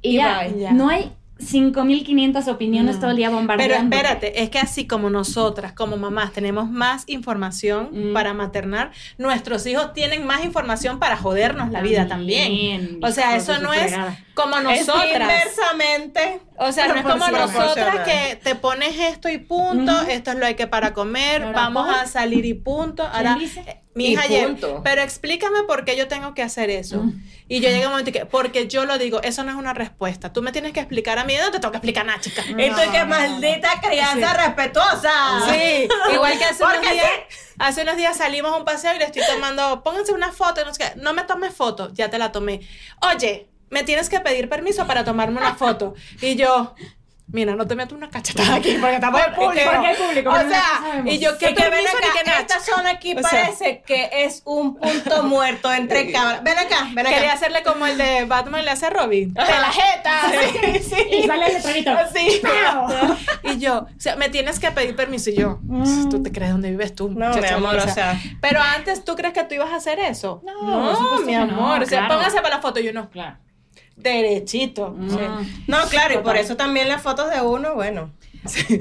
y, Y ya, bye, ya. no hay 5500 opiniones Mm. todo el día Pero bombardeando. espérate, es que así como nosotras, como mamás, tenemos más información Mm. para maternar, nuestros hijos tienen más información para jodernos la vida también. O sea, eso no es como Es nosotras. inversamente. O sea, no es como nosotras que te pones esto y punto, esto es lo hay que para comer, Ahora, vamos ¿por? a salir y punto. Ahora, dice? Mi hija ayer, pero explícame por qué yo tengo que hacer eso. Mm. Y yo llegué a un momento que, porque yo lo digo, eso no es una respuesta. Tú me tienes que explicar a mí, no te tengo que explicar nada, chica. Y tú que maldita crianza respetuosa. Sí, igual que hace unos días, hace unos días salimos a un paseo y le estoy tomando, pónganse una foto, no sé qué, no me tomes foto, ya te la tomé. Oye, me tienes que pedir permiso para tomarme una foto. Y yo, mira, no te meto una cachetada aquí porque estamos en público. Porque hay público, O no sea, y yo, ¿qué Y que ven acá, nada? esta zona aquí O sea, parece que es un punto muerto entre <laughs> cámaras. Ven acá, ven acá. Quería hacerle como el de Batman le hace a Robin. ¡De la jeta! <laughs> Sí, sí. Y sale el letrerito. Sí. <laughs> Y yo, o sea, me tienes que pedir permiso. Y yo, ¿tú te crees dónde vives tú? No, mi amor, o sea. Pero antes, ¿tú crees que tú ibas a hacer eso? No, supuesto mi que no, amor. o sea, claro. póngase para la foto. Y yo no. Claro. Derechito. Mm. No, claro, y por eso también las fotos de uno, bueno.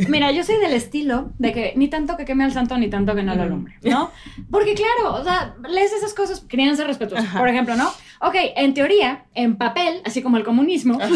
Mira, yo soy del estilo de que ni tanto que queme al santo ni tanto que no lo alumbre, ¿no? Porque claro, o sea, lees esas cosas, crianza respetuosa. Por ejemplo, ¿no? Ok, en teoría, en papel, así como el comunismo, <laughs> Es el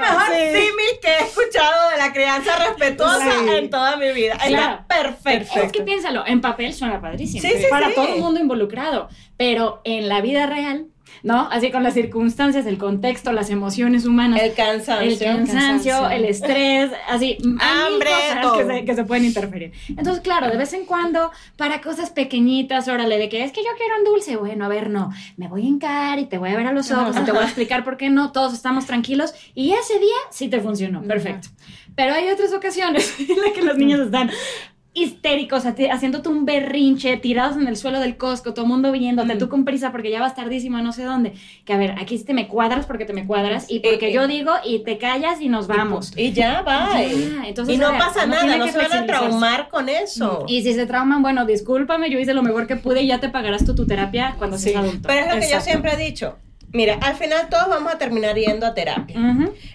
mejor símil que he escuchado de la crianza respetuosa Sí. en toda mi vida. Claro. Está perfecto. Es que piénsalo, en papel suena padrísimo. Sí, sí, para sí. todo el mundo involucrado. Pero en la vida real, ¿no? Así con las circunstancias, el contexto, las emociones humanas. El cansancio. el cansancio, cansancio. el estrés, así, Hambre, cosas que se, que se pueden interferir. Entonces, claro, de vez en cuando, para cosas pequeñitas, órale, de que es que yo quiero un dulce, bueno, a ver, no, me voy a hincar y te voy a ver a los ojos y te voy a explicar por qué no, todos estamos tranquilos y ese día sí te funcionó, perfecto. Pero hay otras ocasiones <laughs> en las que los niños están histéricos, haciéndote un berrinche, tirados en el suelo del Costco, todo el mundo viéndote, tú con prisa porque ya vas tardísimo a no sé dónde. Que a ver, aquí sí te me cuadras porque te me cuadras y porque Eh, yo digo y te callas y nos vamos. Y ya va. Y no ver, pasa nada, no se van a traumar con eso. Y si se trauman, bueno, discúlpame, yo hice lo mejor que pude y ya te pagarás tú tu terapia cuando seas adulto. Pero es lo que yo siempre he dicho. Mira, al final todos vamos a terminar yendo a terapia.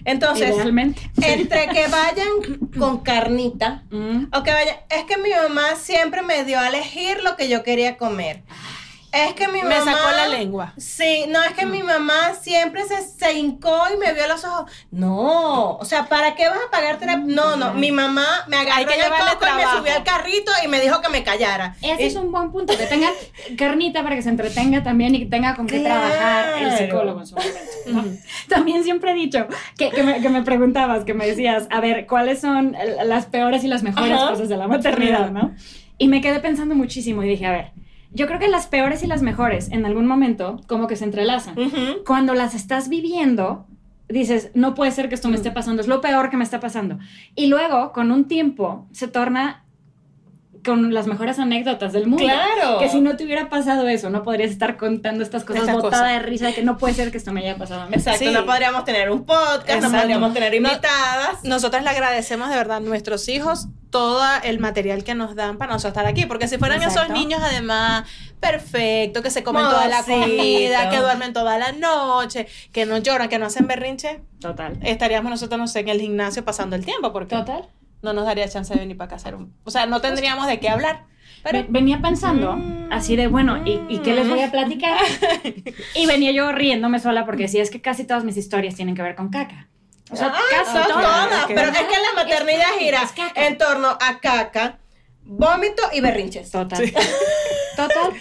Entonces, Idealmente. entre que vayan con carnita Mm. o que vayan, es que mi mamá siempre me dio a elegir lo que yo quería comer. Es que mi Me mamá sacó la lengua. Sí, no es que mi mamá siempre se, se hincó y me vio los ojos. No, o sea, ¿para qué vas a pagar terapia? No, no, mi mamá me agarró Hay que el coco y me subió al carrito y me dijo que me callara. Ese es un buen punto, que tengan <laughs> carnita para que se entretenga también y que tenga con qué Claro. trabajar el psicólogo en su momento. ¿no? También siempre he dicho que, que, me, que me preguntabas, que me decías, a ver, ¿cuáles son las peores y las mejores Ajá. cosas de la maternidad, no? Y me quedé pensando muchísimo y dije, a ver, yo creo que las peores y las mejores en algún momento como que se entrelazan. Cuando las estás viviendo, dices, no puede ser que esto me esté pasando, es lo peor que me está pasando. Y luego, con un tiempo, se torna con las mejores anécdotas del mundo. Claro. Que si no te hubiera pasado eso, no podrías estar contando estas cosas botada cosas. de risa de que no puede ser que esto me haya pasado a mí. Exacto, Sí. no podríamos tener un podcast, no podríamos tener No- invitadas. Nosotras le agradecemos de verdad a nuestros hijos todo el material que nos dan para nosotros estar aquí. Porque si fueran Exacto. esos niños, además, perfecto, que se comen toda la comida, que duermen toda la noche, que no lloran, que no hacen berrinche, Total. estaríamos nosotros, no sé, en el gimnasio pasando el tiempo. Porque Total. No nos daría chance de venir para acá hacer un... O sea, no tendríamos de qué hablar. Pero Ve- venía pensando así de, bueno, ¿y, y qué les voy a platicar? <laughs> y venía yo riéndome sola porque decía, es que casi todas mis historias tienen que ver con caca. O sea, Ah, casi todas, todas. pero es que la maternidad gira en torno a caca, vómito y berrinches. Total. <laughs> Total,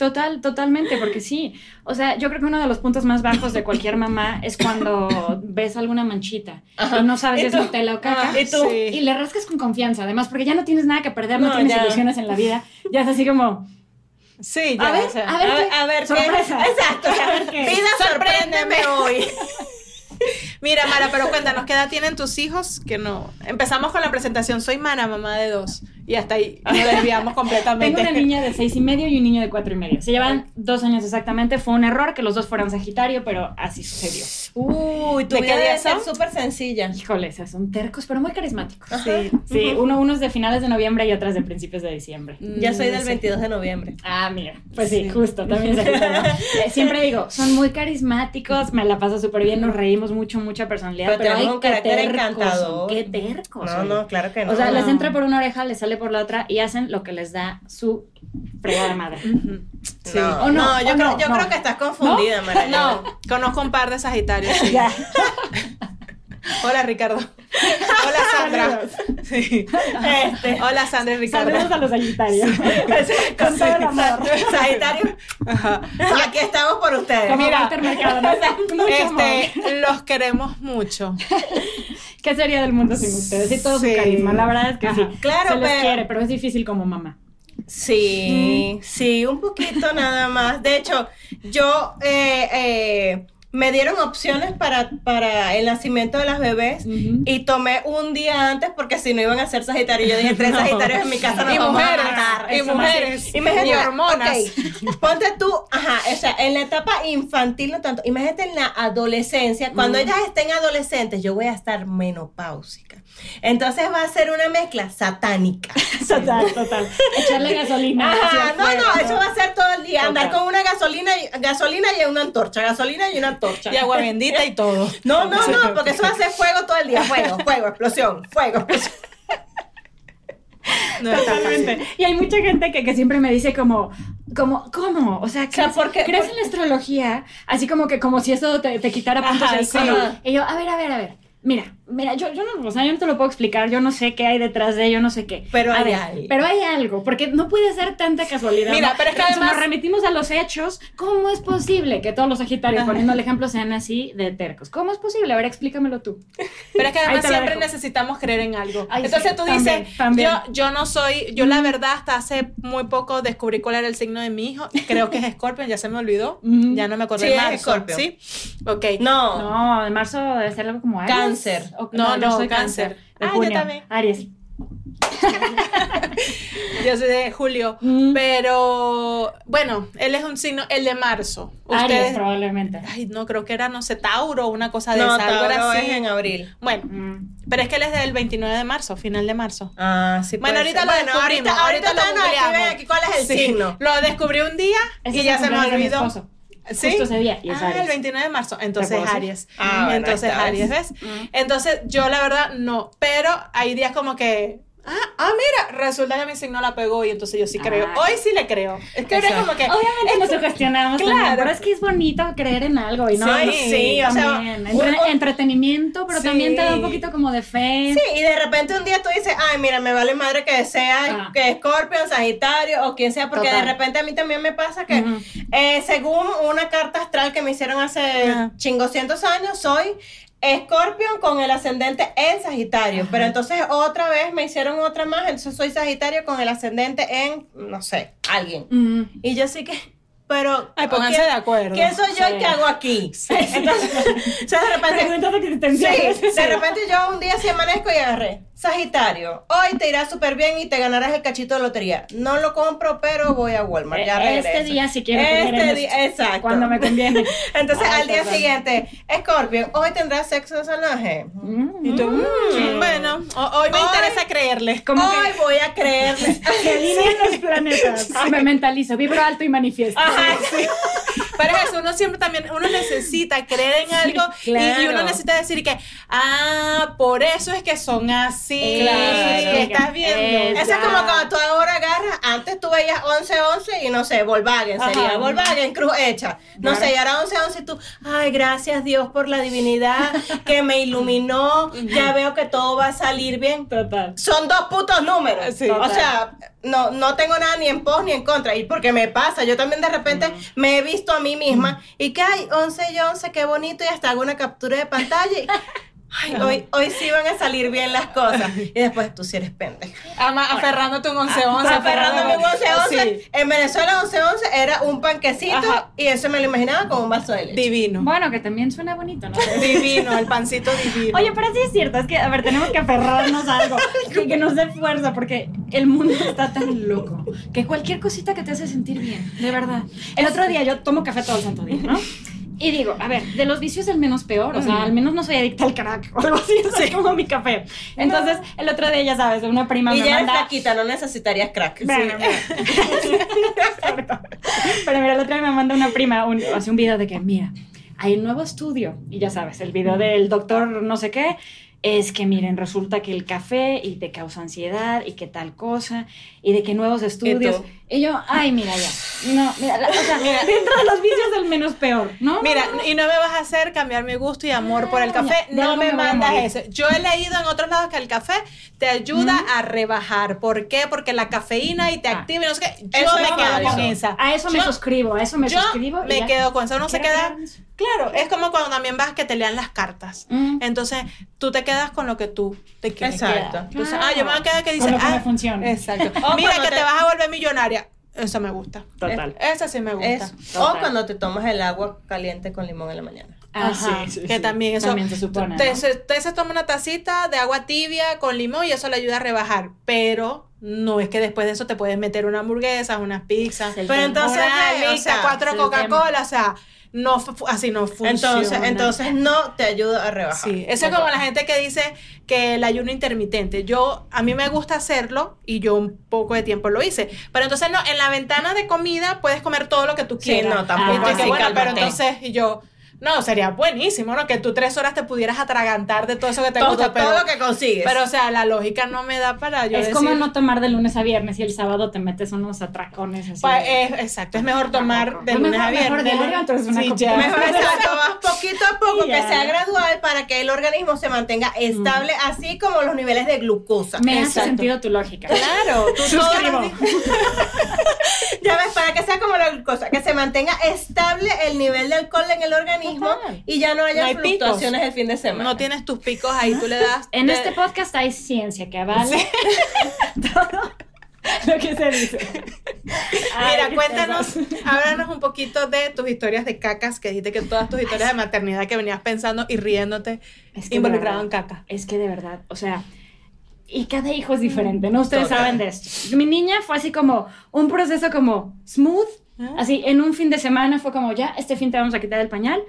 total, totalmente, porque sí. O sea, yo creo que uno de los puntos más bajos de cualquier mamá es cuando ves alguna manchita Ajá. y no sabes ¿Y si es? Nutella o caca. Ah, ¿y tú? Sí. Y le rascas con confianza, además, porque ya no tienes nada que perder, no, No, tienes ya. ilusiones en la vida. Ya es así como, Sí, ya, a ver, o sea, a ver, A ver, qué- a ver, ¿qué? sorpresa. Exacto. A ver qué. Vida, sorpréndeme <laughs> hoy. Mira, Mara, pero cuéntanos, ¿qué edad tienen tus hijos? Que no. Empezamos con la presentación. Soy Mara, mamá de dos. Y hasta ahí nos desviamos <laughs> Tengo completamente. una niña de seis y medio y un niño de cuatro y medio. Se llevan dos años exactamente. Fue un error que los dos fueran Sagitario, pero así sucedió. Uy, tu ¿De vida debe ser súper sencilla. Híjole, esas son tercos, pero muy carismáticos. Sí. Sí, uno, unos de finales de noviembre y otras de principios de diciembre. Ya soy del Mm, sí. 22 de noviembre. Ah, mira, pues sí, Sí. justo, también. <laughs> Eh, Siempre digo, son muy carismáticos, me la paso súper bien, nos reímos mucho, mucha personalidad, Pero pero, tenemos hay un carácter tercos, encantador. qué tercos. No, oye. no, claro que no. O sea, les entra por una oreja, les sale por la otra y hacen lo que les da su fregada <laughs> madre. Sí. No, ¿O no? no, yo, ¿O creo, no? yo No. creo que estás confundida, María. No, conozco un par de Sagitarios. sí. <laughs> Hola, Ricardo. Hola, Sandra. Sí. Este, Hola, Sandra y Ricardo. Saludos a los Sagitarios. <laughs> Con todo el amor. Sagitario, Ajá. aquí estamos por ustedes. Como Mira, Walter Mercado, ¿no? Mucho. Este, los queremos mucho. ¿Qué sería del mundo sin ustedes? Y todo Sí. su carisma, la verdad es que Ajá. sí. Claro, Se les pero- quiere, pero es difícil como mamá. Sí, sí, un poquito nada más. De hecho, yo eh, eh, me dieron opciones para, para el nacimiento de las bebés Ujú. y tomé un día antes porque si no iban a ser Sagitario. Yo dije, tres. <laughs> Sagitarios en mi casa nos Y vamos mujeres, a matar. y Eso mujeres, Imagínate, y hormonas. ok, ponte tú, ajá, o sea, en la etapa infantil no tanto. Imagínate en la adolescencia. Cuando ellas estén adolescentes, yo voy a estar menopáusica. Entonces va a ser una mezcla satánica. <laughs> Total, total. Echarle <laughs> gasolina. Ajá, no, no, eso va a ser todo el día. Andar Total. con una gasolina y, gasolina y una antorcha, gasolina y una antorcha. Y agua bendita y todo. <laughs> No, no, no, porque eso ser fuego todo el día. Fuego, fuego, explosión, fuego, explosión. No. Totalmente. Y hay mucha gente que, que siempre me dice como, como, ¿cómo? O sea, ¿crees, ¿por qué? ¿crees en la astrología? Así como que como si eso te, te quitara puntos Ajá, del sí. Y yo, a ver, a ver, a ver. Mira, mira, yo, yo no, o sea, yo no te lo puedo explicar, yo no sé qué hay detrás de, yo no sé qué. Pero A hay ver, algo. Pero hay algo, porque no puede ser tanta casualidad. Mira, ¿no? pero es que Si además- nos remitimos a los hechos, ¿cómo es posible que todos los Sagitarios, Ajá. poniendo el ejemplo, sean así de tercos? ¿Cómo es posible? A ver, explícamelo tú. Pero es que además siempre necesitamos creer en algo. Ay, Entonces sí, tú dices, también. Yo, yo no soy, yo la verdad hasta hace muy poco descubrí cuál era el signo de mi hijo. Creo que es Scorpio, ya se me olvidó. Ya no me acuerdo Sí, de es marzo. Escorpio. Sí. Ok. No, No, en marzo debe ser algo como Aries. Cáncer. No, no, yo soy cáncer. De Ah, yo también. Aries. <laughs> Yo soy de julio. Mm. Pero bueno, él es un signo, el de marzo. Aries, probablemente. Ay, no, creo que era, no sé, Tauro, una cosa de no, esa, algo Tauro así. es en abril. Bueno, Mm. pero es que él es del 29 de marzo, final de marzo. Ah, sí. Bueno, ahorita ser. lo bueno, descubrimos, ahorita, ahorita ahorita lo nos escriben googleamos. aquí cuál es el Sí, signo. Lo descubrí un día Ese y ya se me cumpleaños de mi olvidó. ¿Sí? Justo ese día, y es ah, Aries. el 29 de marzo. Entonces? Aries. Ah, bueno, Entonces. Aries, ¿ves? Mm. Entonces yo la verdad no, pero hay días como que Ah, ah, mira, resulta que mi signo la pegó y entonces yo sí creo. Ah. Hoy sí le creo. Es que Exacto. como que. Obviamente nos sugestionamos Claro. también, pero es que es bonito creer en algo y no Sí, sí, o sea. Entre- un- un- entretenimiento, pero Sí. también te da un poquito como de fe. Sí, y de repente un día tú dices, ay, mira, me vale madre que sea Ah. que Scorpio, Sagitario o quien sea, porque Total. de repente a mí también me pasa que, eh, según una carta astral que me hicieron hace Ah. chingoscientos años, soy Scorpion con el ascendente en Sagitario. Pero entonces otra vez me hicieron otra más, entonces soy Sagitario con el ascendente en, no sé, alguien. Mm. Y yo sí que, pero. Ay, pónganse ¿quién- de acuerdo. ¿Quién soy yo Sí. y qué hago aquí? <laughs> Entonces, <laughs> o sea, de repente. Sí, de repente yo un día sí amanezco y agarré. Sagitario, hoy te irá súper bien y te ganarás el cachito de lotería. No lo compro, pero voy a Walmart. Ya Este regreso. día sí quiero Este día, esto. exacto. Cuando me conviene. <laughs> Entonces al día siguiente, Scorpio, hoy tendrás sexo salvaje. Mm. Y tú, mm, bueno, ho- hoy me Hoy- interesa creerle. Como hoy que voy a creerle. <laughs> se alinean los planetas. Me mentalizo, vibro alto y manifiesto. Ajá, sí. Pero es eso, uno siempre también, uno necesita creer en algo y- uno necesita decir que, ah, por eso es que son así. Claro. Estás viendo. Eso es como cuando tú ahora agarras, antes tú veías 11-11 y no sé, Volkswagen sería, Ajá. Volkswagen Cruz hecha. No Claro. sé, y ahora 11-11 y tú, ay, gracias Dios por la divinidad que me iluminó, <laughs> ya veo que todo va a salir bien. Total. Son dos putos números. Sí. o sea, no, no tengo nada ni en pos ni en contra. Y porque me pasa, yo también de repente me he visto a mí misma. Y que hay 11 y 11, qué bonito, y hasta hago una captura de pantalla <laughs> ay, hoy, hoy sí van a salir bien las cosas. Y después tú sí eres pendeja. Ama- aferrándote un 11-11. Aferrándome un 11-11. Sí. En Venezuela 11-11 era un panquecito Ajá. y eso me lo imaginaba como un vaso de leche. Divino. Bueno, que también suena bonito, ¿no? <laughs> Divino, el pancito divino. Oye, pero sí es cierto, es que, a ver, tenemos que aferrarnos a algo, <laughs> que, que nos dé fuerza, porque el mundo está tan loco, que cualquier cosita que te hace sentir bien, de verdad. El otro día yo tomo café todo el santo día, ¿no? Y digo, a ver, de los vicios el menos peor, o sea, al menos no soy adicta al crack o algo así, <laughs> o sea, como mi café. Entonces, el otro día, ya sabes, una prima Y me ya manda... flaquita, no necesitarías crack. Bueno, mira. <laughs> Pero mira, el otro día me manda una prima un, hace un video de que, mira, hay un nuevo estudio, y ya sabes, el video del doctor no sé qué, es que miren, resulta que el café y te causa ansiedad y que tal cosa, y de que nuevos estudios. Y, yo, ay, mira ya. No, mira, la- o sea, dentro de los vicios el menos peor, ¿no? Mira, y no me vas a hacer cambiar mi gusto y amor por el café. de No me mandas eso. Yo he leído en otros lados que el café te ayuda a rebajar. ¿Por qué? Porque la cafeína y te Ah. activa y no sé qué. Yo Eso me quedo con esa. A eso me suscribo, a eso me yo suscribo. me ya. quedo con eso. Uno se queda. Claro, es como cuando también vas que te lean las cartas. Mm. Entonces, tú te quedas con lo que tú te quieres Exacto. quedar. Entonces, Claro. ah, yo me voy a quedar que Con dice, lo que ah, me funciona. Exacto. O Mira que te- te vas a volver millonaria. Eso me gusta. Total. Es- Esa sí me gusta. Es- o cuando te tomas el agua caliente con limón en la mañana. Ah, Ajá, sí, sí, que sí. también eso También se supone. te, ¿no? se, toma una tacita de agua tibia con limón y eso le ayuda a rebajar pero no es que después de eso te puedes meter una hamburguesa unas pizzas Pero entonces, ¿qué? O sea, cuatro Coca-Cola o sea no así no funciona Entonces, entonces no te ayuda a rebajar. Sí, eso es como la gente que dice que el ayuno intermitente. Yo, a mí me gusta hacerlo y yo un poco de tiempo lo hice. Pero entonces no, en la ventana de comida puedes comer todo lo que tú Sí, quieras. no, tampoco dices, así, bueno, pero entonces, y yo, no, sería buenísimo, ¿no? Que tú tres horas te pudieras atragantar de todo eso que te Todo, gusta, pero, todo lo que consigues. pero, o sea, la lógica no me da para yo es decir... como no tomar de lunes a viernes y el sábado te metes unos atracones así. De- es- exacto, es mejor tomar de Pues lunes mejor- a viernes. mejor diario, entonces una Sí, ya. Mejor <laughs> exacto, vas poquito a poco, que sea gradual para que el organismo se mantenga estable, así como los niveles de glucosa. Me hace Exacto. sentido tu lógica. Claro, <laughs> tú Suscribo. <laughs> Ya ves, para que sea como la glucosa, que se mantenga estable el nivel de alcohol en el organismo Total. y ya no haya No hay picos. fluctuaciones el fin de semana. no tienes tus picos ahí, tú le das... En de- este podcast hay ciencia que avala <laughs> todo lo que se dice. Ay, Mira, cuéntanos, <laughs> háblanos un poquito de tus historias de cacas, que dijiste que todas tus historias de maternidad que venías pensando y riéndote Es que de involucraban verdad, caca. Es que de verdad, o sea, y cada hijo es diferente, ¿no? Ustedes Total. saben de esto. Mi niña fue así como un proceso como smooth, Ah. así en un fin de semana fue como ya, este fin te vamos a quitar el pañal.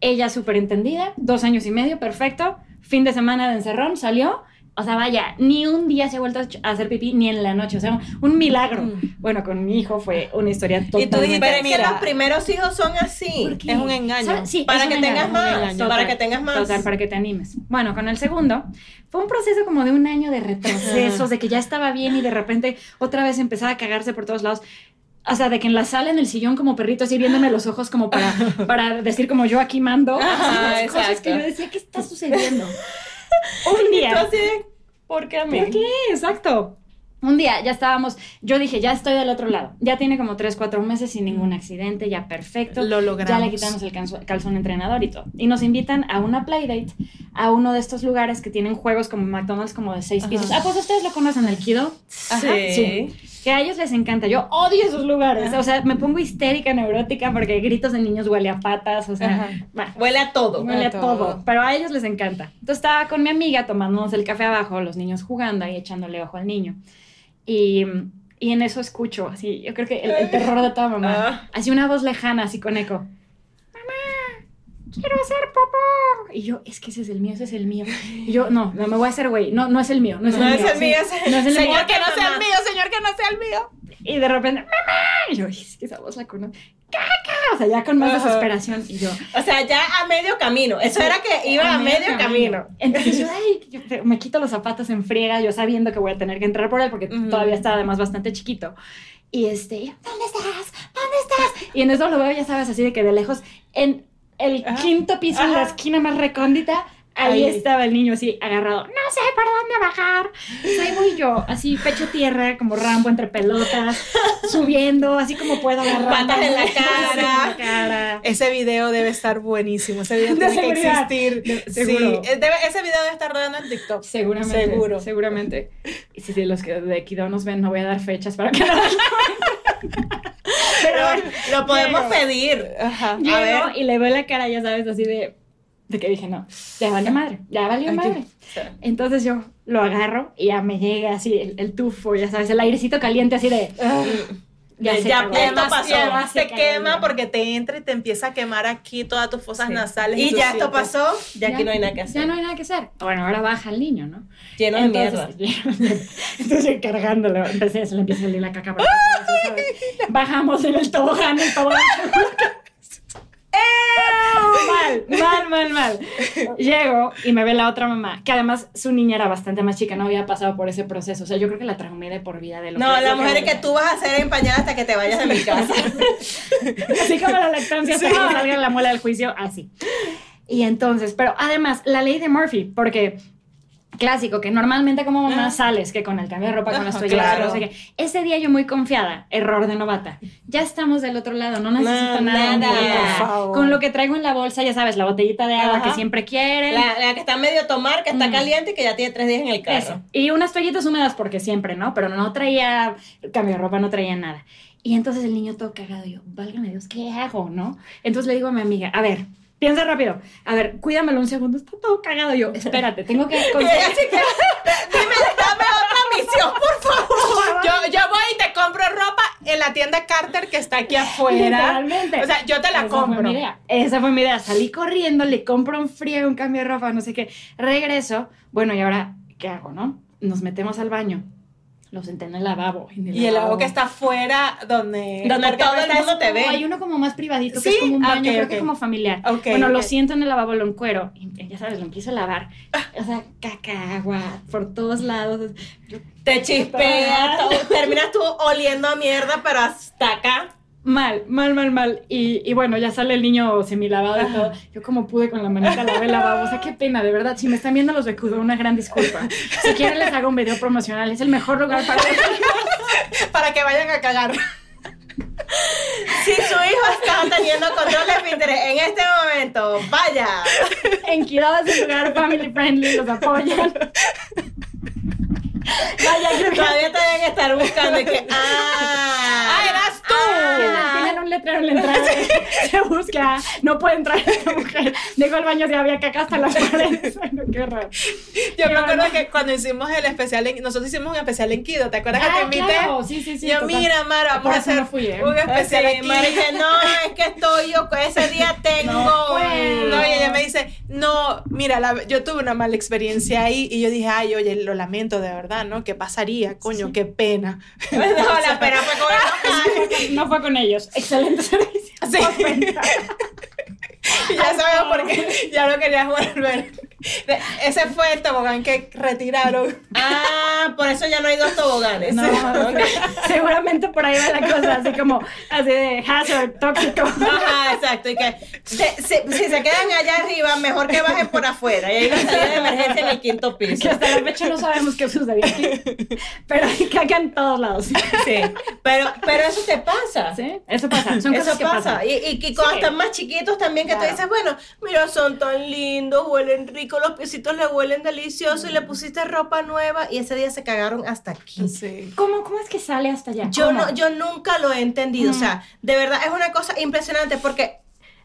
Ella súper entendida, dos años y medio, perfecto. Fin de semana de encerrón, salió. O sea, vaya, ni un día se ha vuelto a hacer pipí, ni en la noche. O sea, un, milagro. Mm. Bueno, con mi hijo fue una historia totalmente... dijiste, Pero es que Mira. los primeros hijos son así. Es un engaño. Sí, Para es que un tengas engaño, más, engaño. para que tengas más. Total, para que te animes. Bueno, con el segundo, fue un proceso como de un año de retrocesos, de que ya estaba bien y de repente otra vez empezaba a cagarse por todos lados. O sea, de que en la sala, en el sillón, como perrito, así viéndome los ojos como para, <laughs> para decir como yo aquí mando. Ajá, Así, las cosas que yo decía, ¿qué está sucediendo? <laughs> un día. así ¿por qué a mí? ¿Por qué? Exacto. Un día ya estábamos, yo dije, ya estoy del otro lado. Ya tiene como 3, 4 meses sin ningún accidente, ya perfecto. Lo logramos. Ya le quitamos el calzo- calzón entrenador y todo. Y nos invitan a una playdate, a uno de estos lugares que tienen juegos como McDonald's como de seis Ajá. pisos. Ah, pues ustedes lo conocen, el Kido. Ajá, Sí. Que a ellos les encanta. Yo odio esos lugares. O sea, me pongo histérica, neurótica, porque gritos de niños huele a patas. O sea, bueno, Huele a todo. Huele a todo. Pero a ellos les encanta. Entonces estaba con mi amiga tomándonos el café abajo, los niños jugando ahí echándole ojo al niño. Y, y en eso escucho, así, yo creo que el, el terror de toda mamá. Ah. Así una voz lejana, así con eco. Quiero hacer popó. Y yo, es que ese es el mío, ese es el mío. Y yo, no, no me voy a hacer güey. No, no es el mío, no es No el es mío. el mío, sí. es- No es el Señor, mío. que no sea el mío, señor, que no sea el mío. Y de repente, mamá. Y yo, "Ay, es que esa voz la conozco. ¡Caca! O sea, ya con más Ajá. desesperación. Y yo, O sea, ya a medio camino. Eso era que iba a, medio camino. Entonces yo, <laughs> ay, yo me quito los zapatos en friega, yo sabiendo que voy a tener que entrar por él porque Ujú. todavía está además bastante chiquito. Y este, ¿dónde estás? ¿Dónde estás? Y en eso lo veo, ya sabes, así de que de lejos, en el Ajá. quinto piso, en la Ajá. esquina más recóndita, ahí, Ahí. estaba el niño así agarrado. No sé por dónde bajar. Y ahí voy yo, así pecho tierra, como Rambo entre pelotas, <laughs> subiendo, así como puedo agarrar. Patas en la cara. <laughs> en la cara. Ese video debe estar buenísimo. Ese video <laughs> De tiene que seguridad. existir. De- Sí, seguro. eh, debe- ese video debe estar rodando en TikTok. Seguramente. Seguro. Seguramente. Y si los que de Kido nos ven, no voy a dar fechas para que no Pero Lo podemos Llego. pedir. Ajá. llego ver. y le veo la cara, ya sabes, así de, de que dije, no, ya valió madre, ya valió madre. Entonces yo lo agarro y ya me llega así el, el tufo, ya sabes, el airecito caliente así de... Ya esto Además, pasó. y además Se quema porque te entra y te empieza a quemar aquí todas tus fosas Sí. nasales. Y ya esto pasó, ya aquí no hay nada que hacer. Ya no hay nada que hacer. Bueno, ahora baja el niño, ¿no? Lleno de mierda. <laughs> Entonces cargándolo, empecé, se le empieza a salir la caca. <laughs> Bajamos en el tobogán, el tobogán. <laughs> mal, mal, mal, mal. <laughs> Llego y me ve la otra mamá, que además su niña era bastante más chica, no había pasado por ese proceso. O sea, yo creo que la traumé de por vida de lo No, que la lo mujer es que tú vas a hacer empañada hasta que te vayas de mi casa. <laughs> Así como la lactancia hasta que me salga la muela del juicio, así. Y entonces, pero además, la ley de Murphy, porque clásico, que normalmente como mamá sales, que con el cambio de ropa, con las Ajá, toallas, claro. no sé qué. Ese día yo muy confiada, error de novata. Ya estamos del otro lado, no necesito No, nada. Con lo que traigo en la bolsa, ya sabes, la botellita de agua Ajá. que siempre quieren. La, la que está medio tomar, que está Mm. caliente y que ya tiene tres días en el carro. Eso. Y unas toallitas húmedas porque siempre, ¿no? Pero no traía cambio de ropa, no traía nada. Y entonces el niño todo cagado, yo, válgame Dios, ¿qué hago, no? Entonces le digo a mi amiga, a ver, piensa rápido, a ver, cuídamelo un segundo, está todo cagado. Yo, espérate, tengo que... <laughs> Así dime, dame otra misión, por favor. <laughs> Yo, yo voy y te compro ropa en la tienda Carter que está aquí afuera. Literalmente. O sea, yo te la Esa compro. Fue mi idea. Esa fue mi idea. Salí corriendo, le compro un frío, un cambio de ropa, no sé qué. Regreso. Bueno, y ahora, ¿qué hago, no? Nos metemos al baño. Lo senté en el lavabo. en Y el lavabo que está afuera donde, Donde todo el mundo te ve. Hay uno como más privadito, que es como un ah, baño, ok, creo ok. que como familiar. Ok, bueno, lo siento en el lavabo, lo encuero. Y ya sabes, lo empiezo a lavar. O sea, caca, agua, por todos lados. Te chispea, terminas tú oliendo a mierda, pero hasta acá. Mal, mal, mal, mal. Y, y bueno, ya sale el niño semilavado y todo. Yo como pude con la manita lavé. O sea, qué pena, de verdad. Si me están viendo los de Cudo, una gran disculpa. Si quieren les hago un video promocional. Es el mejor lugar para para que vayan a cagar. Si su hijo está teniendo control de Pinterest en este momento, vaya. En Quidado es un lugar family friendly, los apoyan. Vaya, creo que Todavía te deben estar buscando y que, <laughs> ah, ¡Ah, eras tú! tienen, tienen un letrero en la entrada. <laughs> <laughs> Se busca, no puede entrar esta mujer. Llegó al baño si había caca hasta las paredes. Ay, no, qué horror. Yo me acuerdo bueno. que cuando hicimos el especial, en- nosotros hicimos un especial en Kido, ¿te acuerdas que te Ah, invité? claro, sí, sí, sí. yo, total. mira, Mara, vamos a hacer no fui, ¿eh? un especial Sí, aquí. Mari dice, no, es que estoy yo, ese día tengo. No. No, y dice, no, mira, la- yo tuve una mala experiencia ahí y yo dije, ay, oye, lo lamento de verdad, ¿no? ¿Qué pasaría? Coño, qué pena. <laughs> No, la pena fue con <laughs> No fue con ellos. Excelente servicio. Sí. <laughs> <laughs> Ya sabemos por qué ya no querías volver. Ese fue el tobogán que retiraron. Ah, por eso ya no hay dos toboganes. No, <laughs> Ok. seguramente por ahí va la cosa, así como, así de hazard, tóxico. Ajá, exacto. Y que se- se- si se quedan allá arriba, mejor que bajen por afuera. Y hay una salida de emergencia en el quinto piso. Que hasta la fecha no sabemos qué sucedió aquí. Pero hay caca en todos lados. Sí. Pero, pero eso te pasa. ¿Sí? Eso pasa. Son Eso cosas que pasa. pasan. Y, y, y cuando Sí. están más chiquitos también, que tú Claro. dices, bueno, mira, son tan lindos, huelen rico, los piecitos le huelen delicioso y le pusiste ropa nueva y ese día se cagaron hasta aquí. Sí. ¿Cómo, ¿Cómo es que sale hasta allá? Yo, ¿Cómo? no, yo nunca lo he entendido. O sea, de verdad es una cosa impresionante porque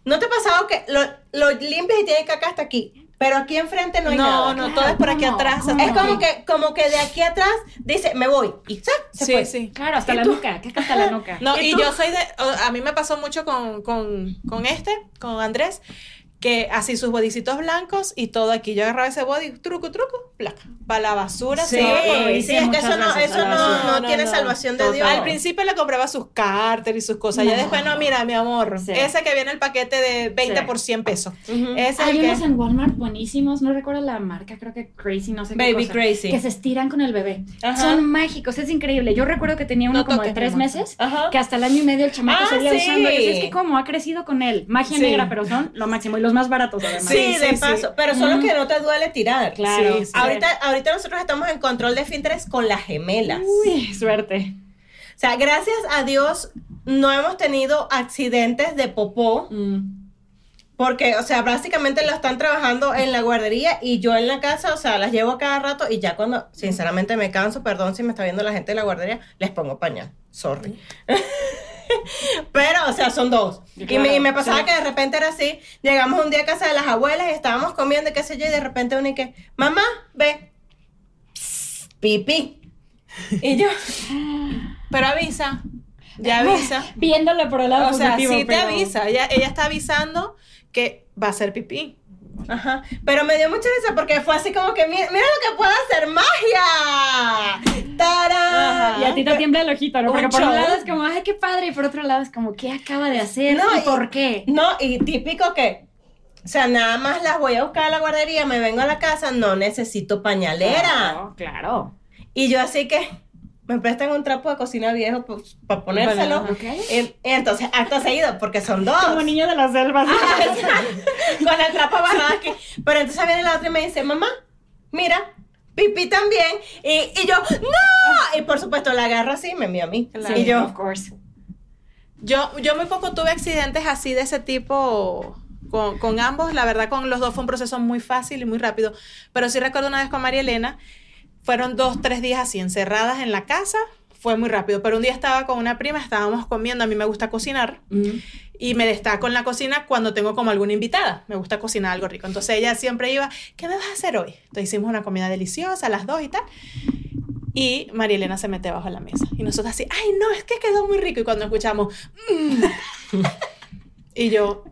¿no te ha pasado que lo, lo limpias y tiene caca hasta aquí? Pero aquí enfrente no hay No, nada. no, Claro, todo es por aquí atrás. ¿Cómo? Es como que, como que de aquí atrás dice, me voy. Y ¡zac! se Sí, fue. sí. Claro, hasta ¿Y la tú? nuca. Caca hasta la nuca. No, ¿Y y, yo soy de. o- A mí me pasó mucho con, con, con este, con Andrés, que así sus bodicitos blancos y todo aquí. Yo agarraba ese body, truco, truco, placa. Para la basura. Sí, sí. sí, es que eso no, eso no, no, tiene salvación de Total. Dios. Al principio le compraba sus cárter y sus cosas. Ya después, no, mira, mi amor, Sí. ese que viene el paquete de 20 por 100 pesos. Ese es Hay el que. unos en Walmart buenísimos, no recuerdo la marca, creo que Crazy, no sé qué Baby cosa, Crazy. Que se estiran con el bebé. Ajá. Son mágicos, es increíble. Yo recuerdo que tenía uno No como de tres meses, Ajá. que hasta el año y medio el chamaco Ah, seguía sí. usando. Y es que cómo, ha crecido con él. Magia Sí. negra, pero son lo máximo. Y los más baratos, además. Sí, Sí, de sí, paso. sí. Pero son los Mm. que no te duele tirar. Claro. Ahorita, ahorita nosotros estamos en control de Finterest con las gemelas. Uy, suerte. O sea, gracias a Dios no hemos tenido accidentes de popó. Mm. Porque, o sea, básicamente lo están trabajando en la guardería y yo en la casa, o sea, las llevo a cada rato y ya cuando, sinceramente, me canso, perdón si me está viendo la gente de la guardería, les pongo pañal. Sorry. <laughs> <laughs> Pero, o sea, son dos. Y Y, me, y me claro, pasaba sí. que de repente era así. Llegamos un día a casa de las abuelas y estábamos comiendo y qué sé yo, y de repente uno y que, mamá, ve, Psst, pipí. Y yo, <laughs> Pero avisa. Ya <laughs> avisa. Viéndolo por el lado O sea, positivo. sí te pero- avisa. Ella, ella está avisando que va a ser pipí. Ajá. Pero me dio mucha risa porque fue así como que, mira, mira lo que puede hacer magia. ¡Tarán! Y a ti te tiembla el ojito, ¿no? Porque por un lado es como, ay, qué padre, y por otro lado es como, ¿qué acaba de hacer? No, ¿Y y- por qué? No, y típico que, o sea, nada más las voy a buscar a la guardería, me vengo a la casa, no necesito pañalera. Claro, claro. Y yo así que me prestan un trapo de cocina viejo para ponérselo. Y entonces, acto seguido, porque son dos. Como niño de la selva. ¿sí? Con el trapo agarrado aquí. Pero entonces viene la otra y me dice, mamá, mira, pipí también. Y, y yo, ¡no! Y por supuesto la agarro así y me envía a mí. Claro. Y yo, of course. Yo, yo muy poco tuve accidentes así de ese tipo con, con ambos. La verdad, con los dos fue un proceso muy fácil y muy rápido. Pero sí recuerdo una vez con María Elena, fueron dos, tres días así encerradas en la casa. Fue muy rápido. Pero un día estaba con una prima, estábamos comiendo. A mí me gusta cocinar. Y me destaco en la cocina cuando tengo como alguna invitada. Me gusta cocinar algo rico. Entonces ella siempre iba, ¿qué me vas a hacer hoy? Entonces hicimos una comida deliciosa a las dos y tal. Y María Elena se mete bajo la mesa. Y nosotros así, ay, no, es que quedó muy rico. Y cuando escuchamos, "Mm". <laughs> y yo,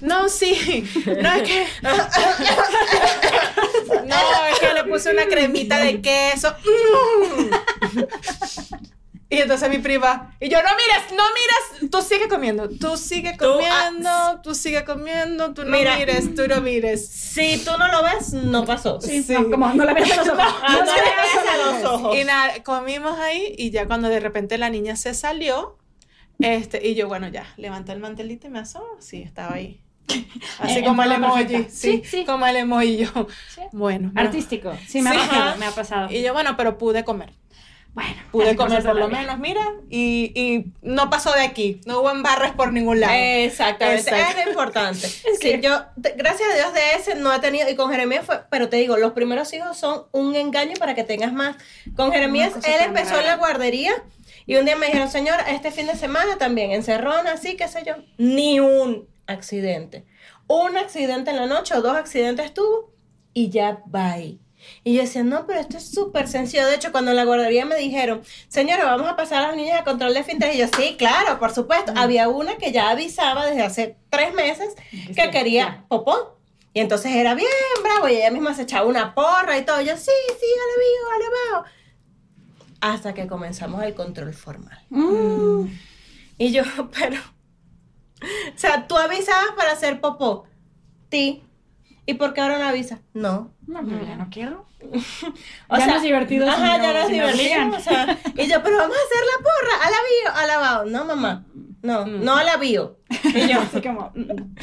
no, sí, no es que, no, es que le puse una cremita de queso. Y entonces mi prima, y yo, no mires, no mires, tú sigue comiendo, tú sigue ah, comiendo, tú sigue comiendo, tú no Mira. mires, tú no mires. si tú no lo ves, no pasó. Sí, Sí. No, como no la veas a los ojos. Ah, no le veas a los ojos. Y nada, comimos ahí y ya cuando de repente la niña se salió, este, y yo, bueno, ya, levanté el mantelito y me asomó, sí, estaba ahí. <laughs> Así como el emoji, sí, Sí, sí. como el emoji yo. Sí. Bueno. no. Artístico. Sí, me ha pasado, me ha pasado. Y yo, bueno, pero pude comer. Bueno, Pude comer por lo vida. menos, mira, y, y no pasó de aquí, no hubo embarres por ningún lado. Exactamente, Exacto. es importante. <laughs> Sí, yo, gracias a Dios de ese no he tenido, y con Jeremías fue, pero te digo, los primeros hijos son un engaño para que tengas más. Con Jeremías, él empezó en la guardería y un día me dijeron, señora, este fin de semana también, encerrona, así, qué sé yo, ni un accidente. Un accidente en la noche o dos accidentes tuvo y ya va ahí. Y yo decía, no, pero esto es súper sencillo. De hecho, cuando en la guardería me dijeron, señora, vamos a pasar a las niñas a control de fintes. Y yo, sí, claro, por supuesto. Había una que ya avisaba desde hace tres meses que Sí, quería ya. popó. Y entonces era bien bravo y ella misma se echaba una porra y todo. Yo, sí, sí, alabío, alabao. Hasta que comenzamos el control formal. Mm. Y yo, <laughs> pero. O sea, tú avisabas para hacer popó. Ti. ¿Y por qué ahora no avisas? No. No, pero ya no quiero. <laughs> O Ya sea, no es divertido si Ajá, no- ya no es si divertido. obligan. O sea, y yo, pero vamos a hacer la porra. Alabío, alabao. No, mamá. No, Mm. no alabío. Y yo, Así como. mm, mm.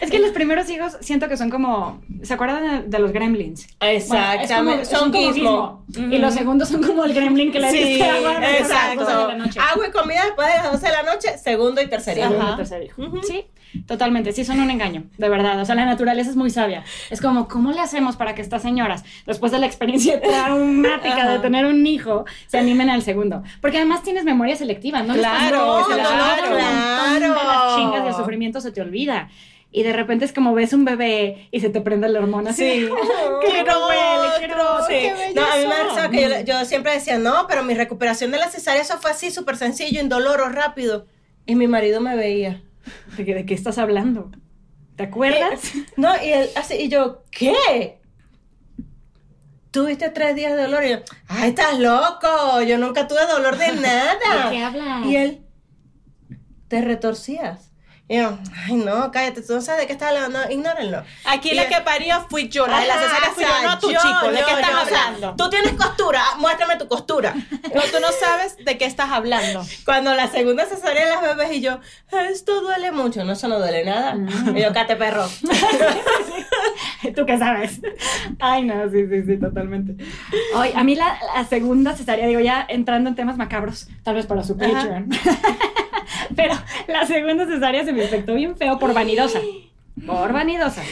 Es que los primeros hijos siento que son como. ¿Se acuerdan de, de los gremlins? exactamente. Bueno, es como- son como gizmo. Y los segundos son como el gremlin que le Sí, diste agua a las exacto. 12 de la noche. Agua y comida después de las 12 de la noche, segundo y tercer hijo. Segundo, Ajá. tercer hijo. Sí, totalmente. Sí, son un engaño, de verdad. O sea, la naturaleza es muy sabia. Es como, ¿cómo le hacemos para que estas señoras, después de la experiencia <laughs> traumática de tener un hijo, se animen al segundo? Porque además tienes memoria selectiva, ¿no? Claro, olvida claro, montón de las claro. chingas y el sufrimiento se te olvida. Y de repente es como ves un bebé y se te prende la hormona así. Sí. ¡Qué huele, qué otro! Sí. Sí. No, a mí me risa que yo, yo siempre decía, no, pero mi recuperación de la cesárea, eso fue así, súper sencillo, indoloro, rápido. Y mi marido me veía. <laughs> ¿De qué, de qué estás hablando? ¿Te acuerdas? Eh, No, y él así, y yo, ¿qué? Tuviste tres días de dolor y yo, ay, estás loco, yo nunca tuve dolor de <laughs> nada. ¿De qué hablas? Y él, te retorcías. Y yo, ay, no, cállate, tú no sabes de qué estás hablando, ignórenlo. Aquí Y la que parió fui yo, la de la cesárea fui yo, no tú, yo, chico, ¿de yo, qué estás hablando? Tú tienes costura, muéstrame tu costura. No, tú no sabes de qué estás hablando. Cuando la segunda cesárea de las bebés y yo, esto duele mucho, no, eso no duele nada. Mm. Y yo, cate perro. <laughs> ¿Tú qué sabes? Ay, no, sí, sí, sí, totalmente. Ay, a mí la, la segunda cesárea, digo, ya entrando en temas macabros, tal vez para su Patreon. <laughs> Pero la segunda cesárea se me infectó bien feo por vanidosa. Por vanidosa.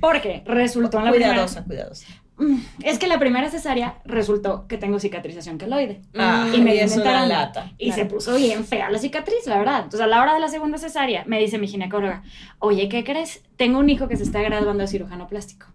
Porque resultó en la Cuidadosa, cuidadosa. primera... Mm, Es que la primera cesárea resultó que tengo cicatrización queloide. Ah, y me y es dio una una lata. Y se puso bien fea la cicatriz, la verdad. Entonces, a la hora de la segunda cesárea, me dice mi ginecóloga, oye, ¿qué crees? Tengo un hijo que se está graduando de cirujano plástico.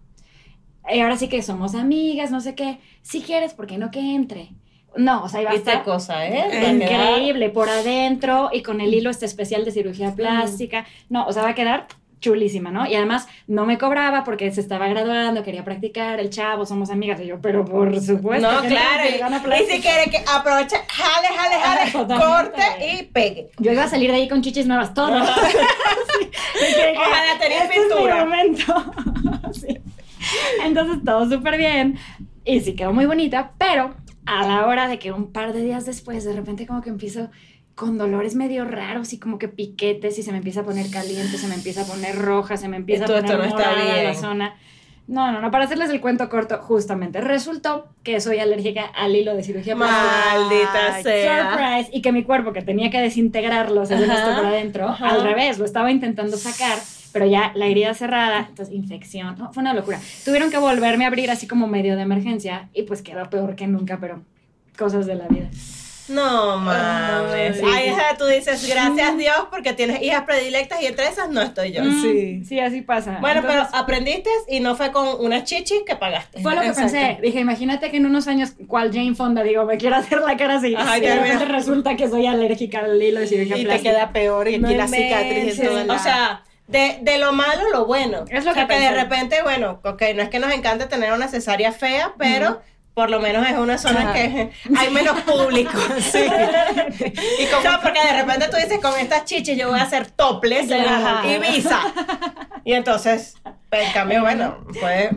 Y ahora sí que somos amigas, no sé qué. Si quieres, ¿por qué no que entre? No, o sea, iba a ¿Viste estar cosa, eh? Increíble por adentro y con el hilo este especial de cirugía plástica. No, o sea, va a quedar chulísima, ¿no? Y además no me cobraba porque se estaba graduando, quería practicar, el chavo, somos amigas, y yo, pero por supuesto. No, que claro. Y, si quiere que aproveche, jale, jale, jale, <laughs> corte y pegue. Yo iba a salir de ahí con chichis nuevas, todo. <laughs> <laughs> Sí. Ojalá tenía este es mi pintura. momento. Sí. Entonces todo súper bien y sí quedó muy bonita, pero a la hora de que un par de días después de repente como que empiezo con dolores medio raros y como que piquetes y se me empieza a poner caliente, se me empieza a poner roja, se me empieza a poner esto no está morada la zona. No, no, no, para hacerles el cuento corto, justamente resultó que soy alérgica al hilo de cirugía. Maldita Ay, sea. Surprise, y que mi cuerpo que tenía que desintegrarlo Ajá, esto por adentro, ajá. al revés, lo estaba intentando sacar, pero ya la herida cerrada, entonces infección, no, fue una locura. Tuvieron que volverme a abrir así como medio de emergencia y pues quedó peor que nunca, pero cosas de la vida. No mames. Ay. Tú dices, gracias Dios, porque tienes hijas predilectas y entre esas no estoy yo. Mm, Sí. Sí, así pasa. Bueno, Entonces, pero aprendiste y no fue con unas chichis que pagaste. Fue lo que Exacto. pensé. Dije, imagínate que en unos años, cual Jane Fonda, digo, me quiero hacer la cara así. Ajá, y de repente resulta que soy alérgica al hilo de cirugía Y te plástica. queda peor y aquí No la cicatriz O sea, de, de lo malo, lo bueno. Es lo o sea, que que de repente, bueno, ok, no es que nos encante tener una cesárea fea, pero por lo menos es una zona que hay menos público. <laughs> sí. Y como, o sea, porque de repente tú dices, con estas chichis yo voy a hacer toples Ajá. y visa. Y entonces, pues, en cambio, bueno, pues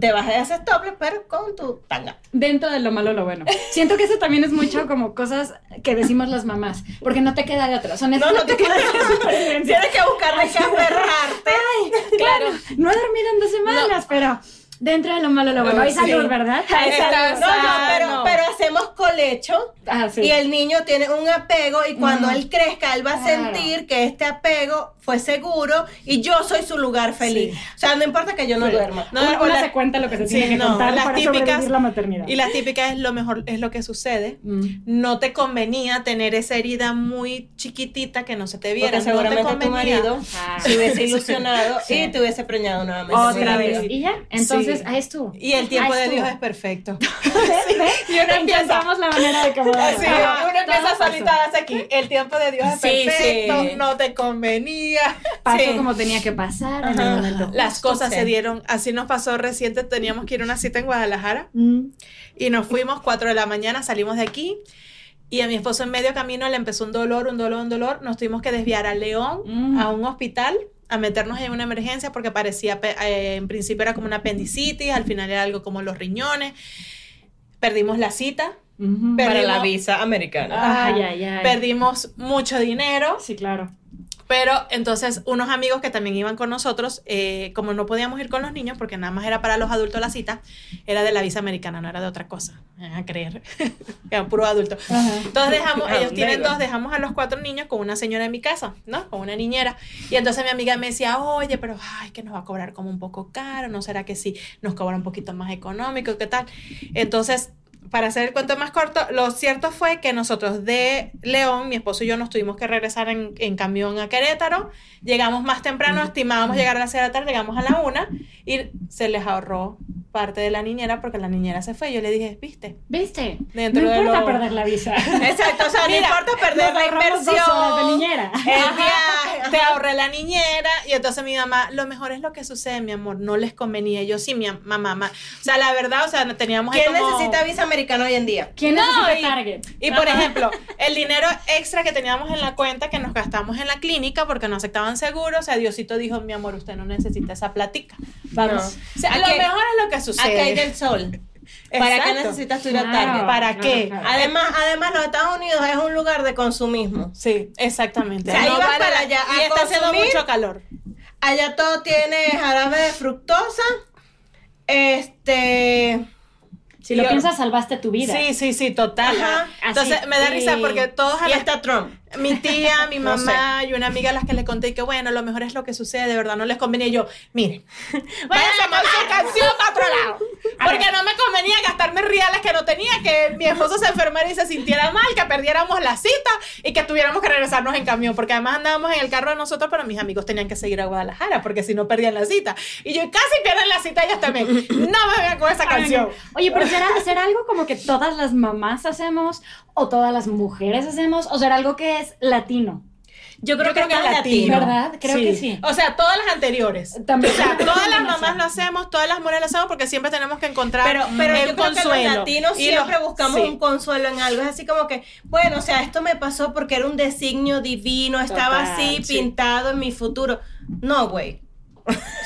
te vas a hacer toples, pero con tu tanga. Dentro de lo malo, lo bueno. Siento que eso también es mucho como cosas que decimos las mamás, porque no te queda de otra. Son No, esas no te queda Tienes que buscarle que aferrarte. Claro, no he dormido en dos semanas, pero dentro de lo malo, lo bueno. Hay Sí. salud, ¿verdad? Hay salud. No, no, Ah, pero, no. pero hacemos colecho Ah, sí. y el niño tiene un apego y cuando Mm. él crezca, él va a Claro. sentir que este apego fue seguro y yo soy su lugar feliz. Sí. O sea, no importa que yo no Sí. duerma. No, una, una la- se cuenta lo que se Sí, tiene que no, contar las para típicas- sobrevivir la maternidad. Y la típica es lo mejor, es lo que sucede. Mm. No te convenía tener esa herida muy chiquitita que no se te viera. Porque seguramente no te tu marido Ah. se hubiese <laughs> ilusionado Sí. y te hubiese preñado nuevamente. Otra vez. Y ya, entonces, Sí. ahí estuvo. Y el tiempo de. Dios es perfecto. <laughs> ¿Ves? <laughs> Y uno empieza- la manera de Así, <laughs> Ajá, uno empieza solita a aquí. El tiempo de Dios es Sí, perfecto, sí. no te convenía. Pasó Sí. como tenía que pasar en el Ajá. momento. Las cosas sí. se dieron, así nos pasó reciente, teníamos que ir a una cita en Guadalajara Mm. y nos fuimos 4 de la mañana, salimos de aquí y a mi esposo en medio camino le empezó un dolor, un dolor, un dolor, nos tuvimos que desviar a León, Mm. a un hospital, a meternos en una emergencia porque parecía, pe- eh, en principio era como una apendicitis, al final era algo como los riñones, perdimos la cita, Para la visa americana. Ay, ay, ay. perdimos mucho dinero, Sí, claro. Pero entonces unos amigos que también iban con nosotros, eh, como no podíamos ir con los niños, porque nada más era para los adultos la cita, era de la visa americana, no era de otra cosa, me van a creer, <laughs> era puro adulto. Entonces dejamos, Ah, ellos tienen dos, dejamos a los cuatro niños con una señora en mi casa, ¿no? Con una niñera. Y entonces mi amiga me decía, oye, pero ay, que nos va a cobrar como un poco caro, ¿no será que sí nos cobra un poquito más económico? ¿Qué tal? Entonces, para hacer el cuento más corto, lo cierto fue que nosotros de León, mi esposo y yo nos tuvimos que regresar en, en camión a Querétaro. Llegamos más temprano, estimábamos llegar a las 6 de la tarde, llegamos a la 1 y se les ahorró parte de la niñera porque la niñera se fue. Yo le dije, ¿viste? ¿Viste? Dentro no de importa lo- perder la visa. <laughs> Exacto, o sea, no importa perder la ahorramos dos inversión. horas de niñera. El viaje. Te ahorré la niñera y entonces mi mamá, lo mejor es lo que sucede, mi amor, no les convenía. Yo sí, mi am- mamá, ma- o sea, la verdad, o sea, teníamos ahí ¿Quién como- necesita visa americana hoy en día? ¿Quién No, necesita y- Target? Y por ejemplo, el dinero extra que teníamos en la cuenta que nos gastamos en la clínica porque no aceptaban seguro, o sea, Diosito dijo, mi amor, usted no necesita esa platica. Vamos. No. O sea, Aquí- lo mejor es lo que sucede. hay del sol. <laughs> ¿Para qué Exacto. necesitas tu ir a Claro. Target? ¿Para Claro, qué? claro. Además, además, los Estados Unidos es un lugar de consumismo. Sí, exactamente. O sea, ibas para allá a y está haciendo mucho calor. Allá todo tiene jarabe de fructosa. Este. Si lo piensas, salvaste tu vida. Sí, sí, sí, total. Ajá. Entonces Así, me da risa porque todos Y está Trump. Mi tía, mi <laughs> No mamá y una amiga a las que le conté que bueno, lo mejor es lo que sucede, de verdad, no les convenía. Y yo, miren, <laughs> váyanse con su canción para otro lado. <laughs> Porque no me convenía gastarme reales que no tenía, que mi esposo se enfermara y se sintiera mal, que perdiéramos la cita y que tuviéramos que regresarnos en camión. Porque además andábamos en el carro de nosotros, pero mis amigos tenían que seguir a Guadalajara, porque si no perdían la cita. Y yo casi pierden la cita ellos también. No me vean con esa canción. Oye, pero ¿será, ¿será algo como que todas las mamás hacemos o todas las mujeres hacemos o será algo que es latino? Yo creo, Yo creo que es es latino. ¿Verdad? Creo que sí. O sea, todas las anteriores. También. O sea, todas las mamás lo hacemos, todas las mujeres lo hacemos porque siempre tenemos que encontrar Pero, pero el yo creo consuelo. que los latinos Y siempre los- buscamos sí. un consuelo en algo. Es así como que, bueno, o sea, esto me pasó porque era un designio divino, estaba Total, así sí. pintado en mi futuro. No, güey.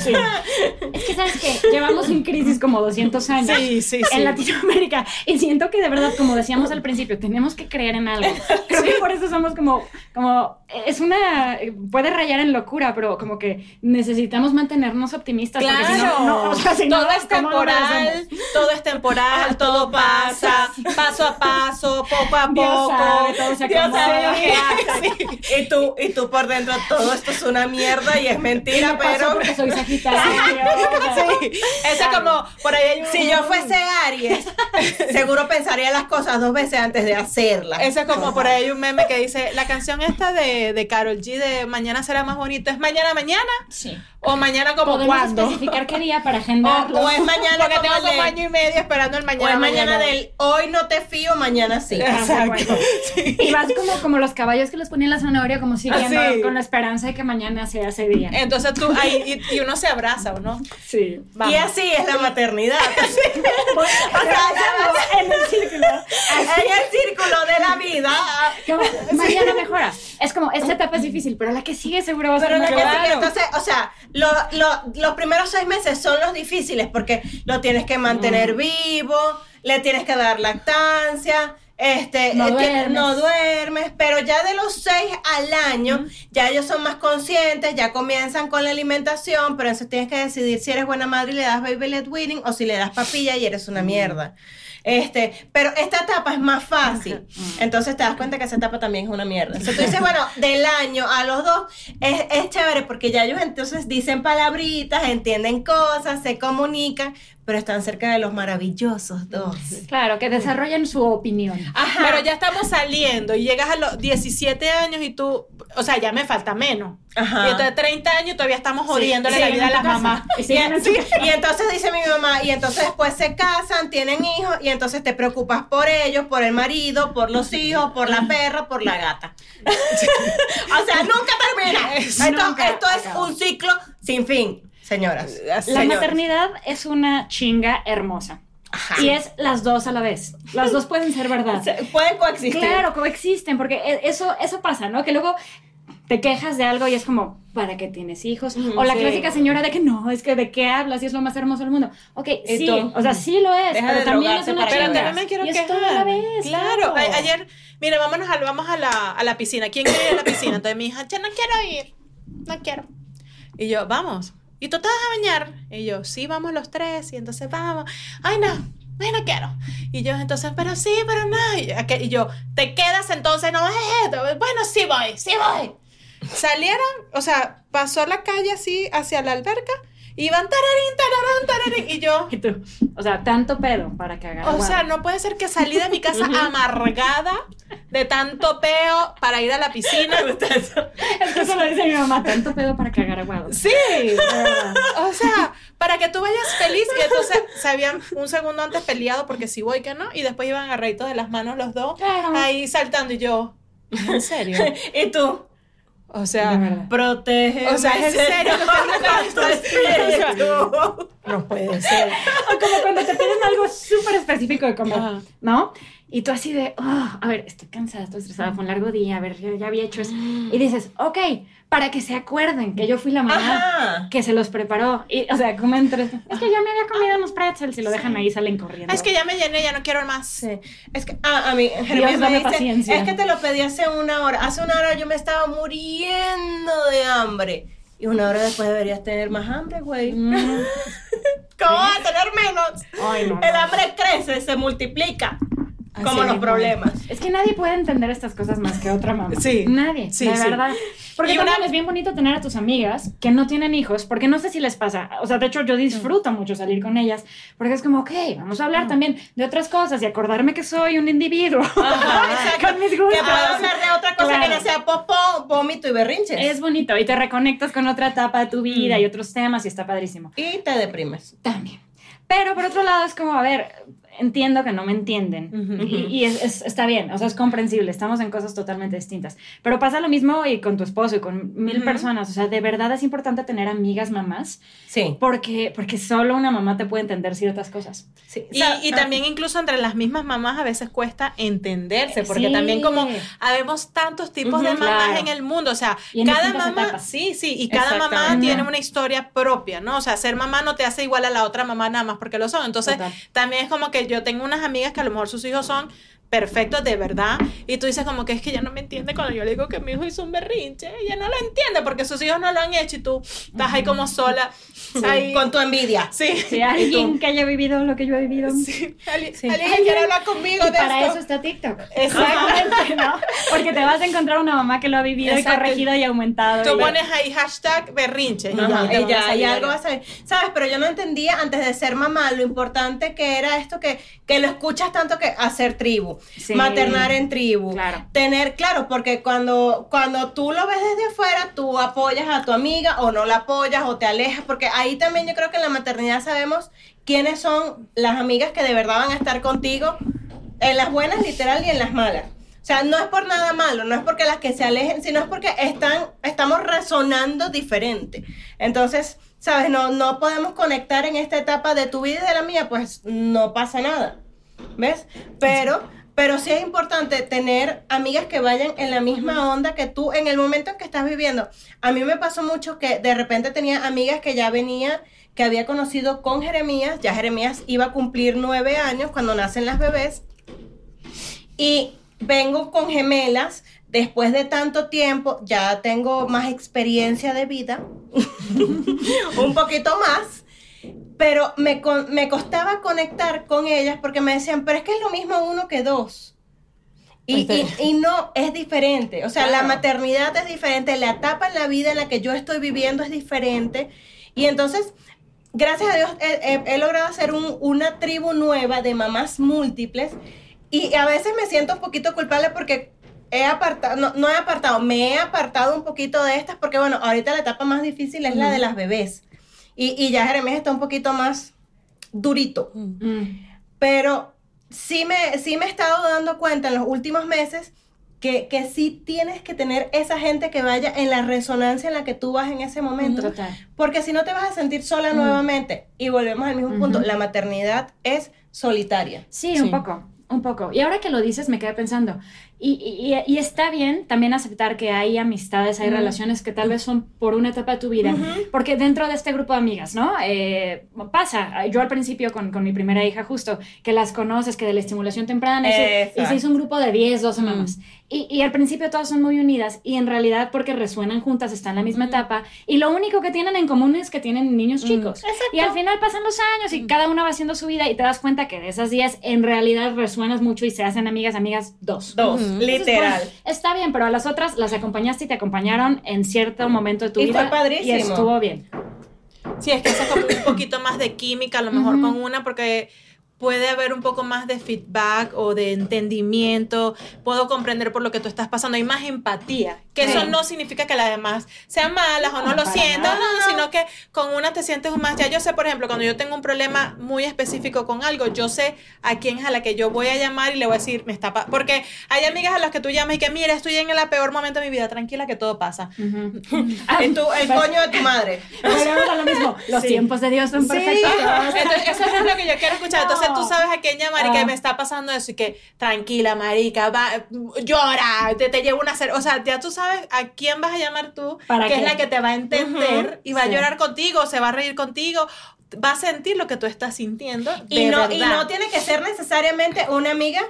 Sí. Es que, ¿sabes qué? Llevamos en crisis como 200 años Sí, sí, sí. en Latinoamérica y siento que de verdad, como decíamos al principio, tenemos que creer en algo. Creo que por eso somos como, como, es una, puede rayar en locura, pero como que necesitamos mantenernos optimistas. porque si no- Claro, no, o sea, si no, todo es ¿cómo lo temporal, todo es temporal, todo pasa, paso a paso, poco a Dios poco. sabe, todo se Dios sabe. Sí. Y tú, y tú por dentro, todo esto es una mierda y es mentira, Me pasó pero soy Sagitario. o Sí. Eso es como, por ahí hay un... si yo fuese Aries, seguro pensaría las cosas dos veces antes de hacerlas. Eso es como por ahí hay un meme que dice, la canción esta de, de Carol G de Mañana será más bonito, ¿es mañana mañana? Sí. ¿O mañana como Podemos cuándo? especificar qué día para o, agendarlo. o es mañana como tengo como año y medio esperando el o mañana. es mañana del hoy no te fío, mañana sí. Exacto. Y vas como, como los caballos que les ponían la zanahoria, como siguiendo Ah, sí. con la esperanza de que mañana sea ese día. Entonces tú ahí, y, y uno se abraza, ¿o no? Sí. Y así es la maternidad. <laughs> en el círculo. <laughs> en el círculo de la vida. Como, mañana mejora. Es como, esta etapa es difícil, pero la que sigue seguro va a ser Pero mejor. que Claro. entonces, o sea, lo- lo- los primeros seis meses son los difíciles porque lo tienes que mantener vivo, le tienes que dar lactancia, este, No duermes. no duermes, pero ya de los seis al año, ya ellos son más conscientes, ya comienzan con la alimentación, pero entonces tienes que decidir si eres buena madre y le das baby led weaning o si le das papilla y eres una mierda. Este, pero esta etapa es más fácil. Entonces te das cuenta que esa etapa también es una mierda. Entonces tú dices, bueno, del año a los dos es, es chévere porque ya ellos entonces dicen palabritas, entienden cosas, se comunican, pero están cerca de los maravillosos dos. Claro, que desarrollen su opinión. Ajá. Pero ya estamos saliendo y llegas a los 17 años y tú, o sea, ya me falta menos. Ajá. Y entonces 30 años y todavía estamos jodiéndole Sí, la vida a las mamás. Y casa. y entonces dice mi mamá, y entonces después se casan, tienen hijos, y entonces te preocupas por ellos, por el marido, por los hijos, por la perra, por la gata. <laughs> o sea, nunca termina. Esto, <laughs> Nunca esto es acaba. un ciclo sin fin, señoras. La Señores. maternidad es una chinga hermosa. Ajá. Y es las dos a la vez. Las dos pueden ser verdad. <laughs> Se- Pueden coexistir. Claro, coexisten, porque e- eso, eso pasa, ¿no? Que luego te quejas de algo y es como, ¿para qué tienes hijos? Ujú, o la sí. clásica señora de que no, es que de qué hablas y es lo más hermoso del mundo. Ok, sí, tú, o sea, sí lo es, deja pero de también es una Pero también me quiero y es quejar. todo a la vez. Claro. A- ayer, mire, vámonos a, vamos a la, a la piscina. ¿Quién quiere ir a la piscina? Entonces mi hija, yo no quiero ir. No quiero. Y yo, vamos. ¿Y tú te vas a bañar? Y yo, sí, vamos los tres. Y entonces vamos. Ay, no. Ay, no quiero. Y yo, entonces, pero sí, pero no. Y, yo, ¿te quedas entonces? No, eh, bueno, sí voy, sí voy. Salieron, o sea, pasó la calle así hacia la alberca. Iban tararín, tararán, tararín. Y yo, <laughs> Y tú, o sea, tanto pedo para que hagan o sea, no puede ser que salí de mi casa amargada de tanto peo para ir a la piscina. <laughs> Es que eso <laughs> lo dice mi mamá, tanto pedo para cagar aguado. Sí, o sea, para que tú vayas feliz y entonces se habían un segundo antes peleado porque si voy que no y después iban agarraditos de las manos los dos Claro. ahí saltando y yo, ¿en serio? y tú, O sea, protege. O sea, ¿es en serio <laughs> no puede ser. O como cuando te piden algo súper específico de comer, Ajá. ¿no? Y tú así de, oh, a ver, estoy cansada, estoy estresada, fue un largo día, a ver, ya, ya había hecho eso. Y dices, ok, para que se acuerden que yo fui la mamá que se los preparó. Y, o sea, comen tres. Es que ya me había comido unos pretzels y lo dejan ahí, salen corriendo. Es que ya me llené, ya no quiero más. Sí. Es que, ah, a mí, me dame dice, paciencia. es que te lo pedí hace una hora. Hace una hora yo me estaba muriendo de hambre. Y una hora después deberías tener más hambre, güey. Mm, <laughs> ¿Cómo vas a tener menos? Ay, no, El hambre crece, se multiplica. Así como los problemas. Es que nadie puede entender estas cosas más que otra mamá. Sí. Nadie, Sí, de sí. verdad. Porque Y una- también es bien bonito tener a tus amigas que no tienen hijos, porque no sé si les pasa. O sea, de hecho, yo disfruto mucho salir con ellas, porque es como, ok, vamos a hablar también de otras cosas y acordarme que soy un individuo <laughs> exacto. con mis Que gustos. puedo hablar de otra cosa que Claro. no sea popó, vómito y berrinches. Es bonito y te reconectas con otra etapa de tu vida Mm. y otros temas y está padrísimo. Y te deprimes. También. Pero por otro lado es como, a ver, entiendo que no me entienden Ujú. y, y es- es- está bien, o sea, es comprensible, estamos en cosas totalmente distintas. Pero pasa lo mismo y con tu esposo y con mil Ujú. personas, o sea, de verdad es importante tener amigas mamás Sí. porque, porque solo una mamá te puede entender ciertas cosas. sí. Y, y también incluso entre las mismas mamás a veces cuesta entenderse, porque Sí. también como habemos tantos tipos de Ujú, mamás claro. en el mundo, o sea, cada mamá, etapas. sí, sí, y cada mamá tiene una historia propia, ¿no? O sea, ser mamá no te hace igual a la otra mamá nada más porque lo son. Entonces, Total. también es como que yo tengo unas amigas que a lo mejor sus hijos son perfectos de verdad y tú dices como que es que ella no me entiende cuando yo le digo que mi hijo hizo un berrinche, ella no lo entiende porque sus hijos no lo han hecho y tú estás ahí como sola, ahí, Con tu envidia. sí, Si <laughs> alguien que haya vivido lo que yo he vivido. sí, alguien, Sí. alguien quiere hablar conmigo Y de para esto. eso está TikTok. Exactamente. ¿no? <laughs> Porque te vas a encontrar una mamá que lo ha vivido y Exacto. corregido y aumentado. Tú y- pones ahí hashtag berrinche y Ajá, ya, y ya, salir y algo algo. vas a ver. ¿Sabes? Pero yo no entendía antes de ser mamá lo importante que era esto que, que lo escuchas tanto que hacer tribu, Sí. maternar en tribu. Claro. Tener, claro, porque cuando, cuando tú lo ves desde afuera, tú apoyas a tu amiga o no la apoyas o te alejas, porque ahí también yo creo que en la maternidad sabemos quiénes son las amigas que de verdad van a estar contigo, en las buenas literal y en las malas. O sea, no es por nada malo, no es porque las que se alejen, sino es porque están, estamos resonando diferente. Entonces, ¿sabes? No, no podemos conectar en esta etapa de tu vida y de la mía, pues no pasa nada. ¿Ves? Pero, pero sí es importante tener amigas que vayan en la misma onda que tú en el momento en que estás viviendo. A mí me pasó mucho que de repente tenía amigas que ya venía, que había conocido con Jeremías, ya Jeremías iba a cumplir nueve años cuando nacen las bebés, y vengo con gemelas. Después de tanto tiempo, ya tengo más experiencia de vida, <laughs> un poquito más, pero me, me costaba conectar con ellas porque me decían, pero es que es lo mismo uno que dos. Y, y- y no, es diferente. O sea, la maternidad es diferente, la etapa en la vida en la que yo estoy viviendo es diferente. Y entonces, gracias a Dios, he, he- he logrado hacer un- una tribu nueva de mamás múltiples. Y a veces me siento un poquito culpable porque he apartado, no, no he apartado, me he apartado un poquito de estas porque, bueno, ahorita la etapa más difícil es la de las bebés. Y, y ya Jeremías está un poquito más durito. Mm. Pero sí me, sí me he estado dando cuenta en los últimos meses que, que sí tienes que tener esa gente que vaya en la resonancia en la que tú vas en ese momento. Total. Porque si no te vas a sentir sola nuevamente. Y volvemos al mismo punto. La maternidad es solitaria. Sí, Sí. un poco, un poco. Y ahora que lo dices, me quedé pensando. Y, y- está bien también aceptar que hay amistades, hay relaciones que tal vez son por una etapa de tu vida. Porque dentro de este grupo de amigas, ¿no? Eh, pasa, yo al principio con, con mi primera hija justo, que las conoces, que de la estimulación temprana, y se, y se hizo un grupo de 10, 12 Mm. Y, y al principio todas son muy unidas y en realidad porque resuenan juntas, están en la misma etapa y lo único que tienen en común es que tienen niños chicos. Y al final pasan los años y cada una va haciendo su vida y te das cuenta que de esas 10 en realidad resuenas mucho y se hacen amigas, amigas dos. Dos, Entonces, literal. bueno, está bien, pero a las otras las acompañaste y te acompañaron en cierto momento de tu Y vida. fue padrísimo. Y estuvo bien. Sí, es que como un poquito más de química, a lo mejor con una, porque puede haber un poco más de feedback o de entendimiento, puedo comprender por lo que tú estás pasando, hay más empatía, que eso Sí. no significa que las demás sean malas o no, No, lo sientan, no, sino que con una te sientes más, ya yo sé, por ejemplo, cuando yo tengo un problema muy específico con algo, yo sé a quién es a la que yo voy a llamar y le voy a decir, me está, pa-", porque hay amigas a las que tú llamas y que, mira, estoy en el peor momento de mi vida, tranquila que todo pasa. Ujú. <laughs> Es tu- el coño de tu madre. A lo mismo. Los Sí. tiempos de Dios son perfectos. Entonces, eso es lo que yo quiero escuchar. Entonces, tú sabes a quién llamar y que Ah. me está pasando eso y que tranquila, marica, va, llora, te, te llevo una cer- O sea, ya tú sabes a quién vas a llamar tú, ¿Para que qué? es la que te va a entender y va a llorar contigo, se va a reír contigo, va a sentir lo que tú estás sintiendo. Y de no, y no tiene que ser necesariamente una amiga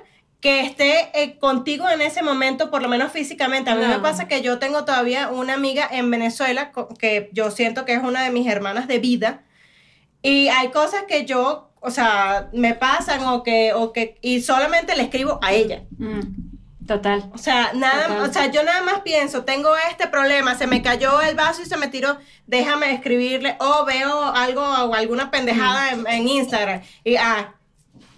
que esté eh, contigo en ese momento, por lo menos físicamente. A mí No. me pasa que yo tengo todavía una amiga en Venezuela que yo siento que es una de mis hermanas de vida. Y hay cosas que yo, o sea, me pasan o que, o que, y solamente le escribo a ella. Mm, total. O sea, nada, Total. o sea, yo nada más pienso, tengo este problema, se me cayó el vaso y se me tiró, déjame escribirle, o veo algo o alguna pendejada en, en Instagram y ah,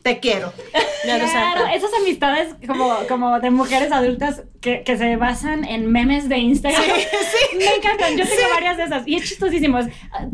te quiero. <laughs> Claro, esas amistades como, como de mujeres adultas que, que se basan en memes de Instagram. <laughs> Me encantan. Yo tengo varias de esas. Y es chistosísimo.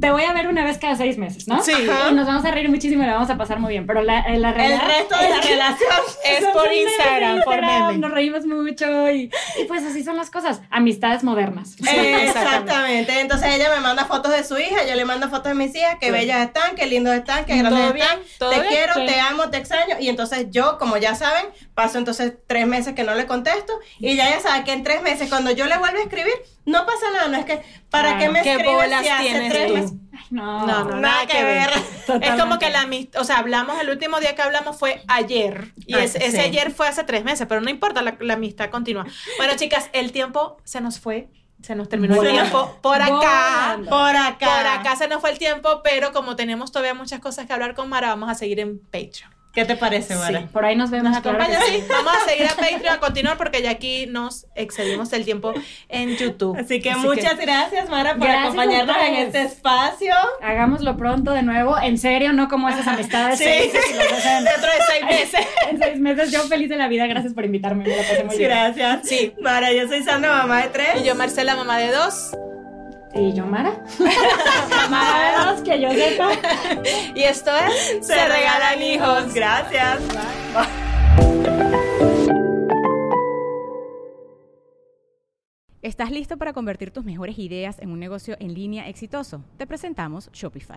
Te voy a ver una vez cada seis meses, ¿no? Sí. Ajá. Y nos vamos a reír muchísimo y la vamos a pasar muy bien. Pero la, eh, la El realidad resto de la relación <laughs> Es por memes Instagram, por Instagram, meme. Nos reímos mucho y, y pues así son las cosas. Amistades modernas. Eh, <laughs> Exactamente. Entonces ella me manda fotos de su hija, yo le mando fotos de mis hijas, que bellas están, que lindos están, que ¿Todo grandes bien? están, ¿Todo te bien? quiero, Sí. te amo, te extraño. Y entonces yo, como ya saben, paso entonces tres meses que no le contesto y ya ella sabe que en tres meses cuando yo le vuelvo a escribir, no pasa nada, no es que, ¿para Claro. qué me ¿Qué escribes bolas si hace tienes tres tú? meses? Ay, no. No, no, Nada que ver. <laughs> Es como que la amistad, o sea, hablamos, el último día que hablamos fue ayer. Y Ay, ese, sí. ese ayer fue hace tres meses, pero no importa, la, la amistad continúa. Bueno, chicas, el tiempo se nos fue, se nos terminó el tiempo por acá. Volando. Por acá. Por acá se nos fue el tiempo, pero como tenemos todavía muchas cosas que hablar con Mara, vamos a seguir en Patreon. ¿Qué te parece, Mara? Sí. Por ahí nos vemos. ¿Nos claro acompaña? sí. Sí, vamos a seguir a Patreon a continuar porque ya aquí nos excedimos del tiempo en YouTube. Así que muchas gracias, Mara, por Gracias acompañarnos en este espacio. Hagámoslo pronto de nuevo, en serio, no como esas amistades Sí. felices hacen Dentro de seis meses. <laughs> en seis meses. Yo feliz de la vida, gracias por invitarme, me la pasé muy bien. Gracias. Sí. Mara, yo soy Sandra, mamá de tres. Y yo, Marcela, mamá de dos. ¿Y yo, Mara? <laughs> Mara que yo sepa. Y esto es Se, Regalan Hijos. Gracias. ¿Estás listo para convertir tus mejores ideas en un negocio en línea exitoso? Te presentamos Shopify.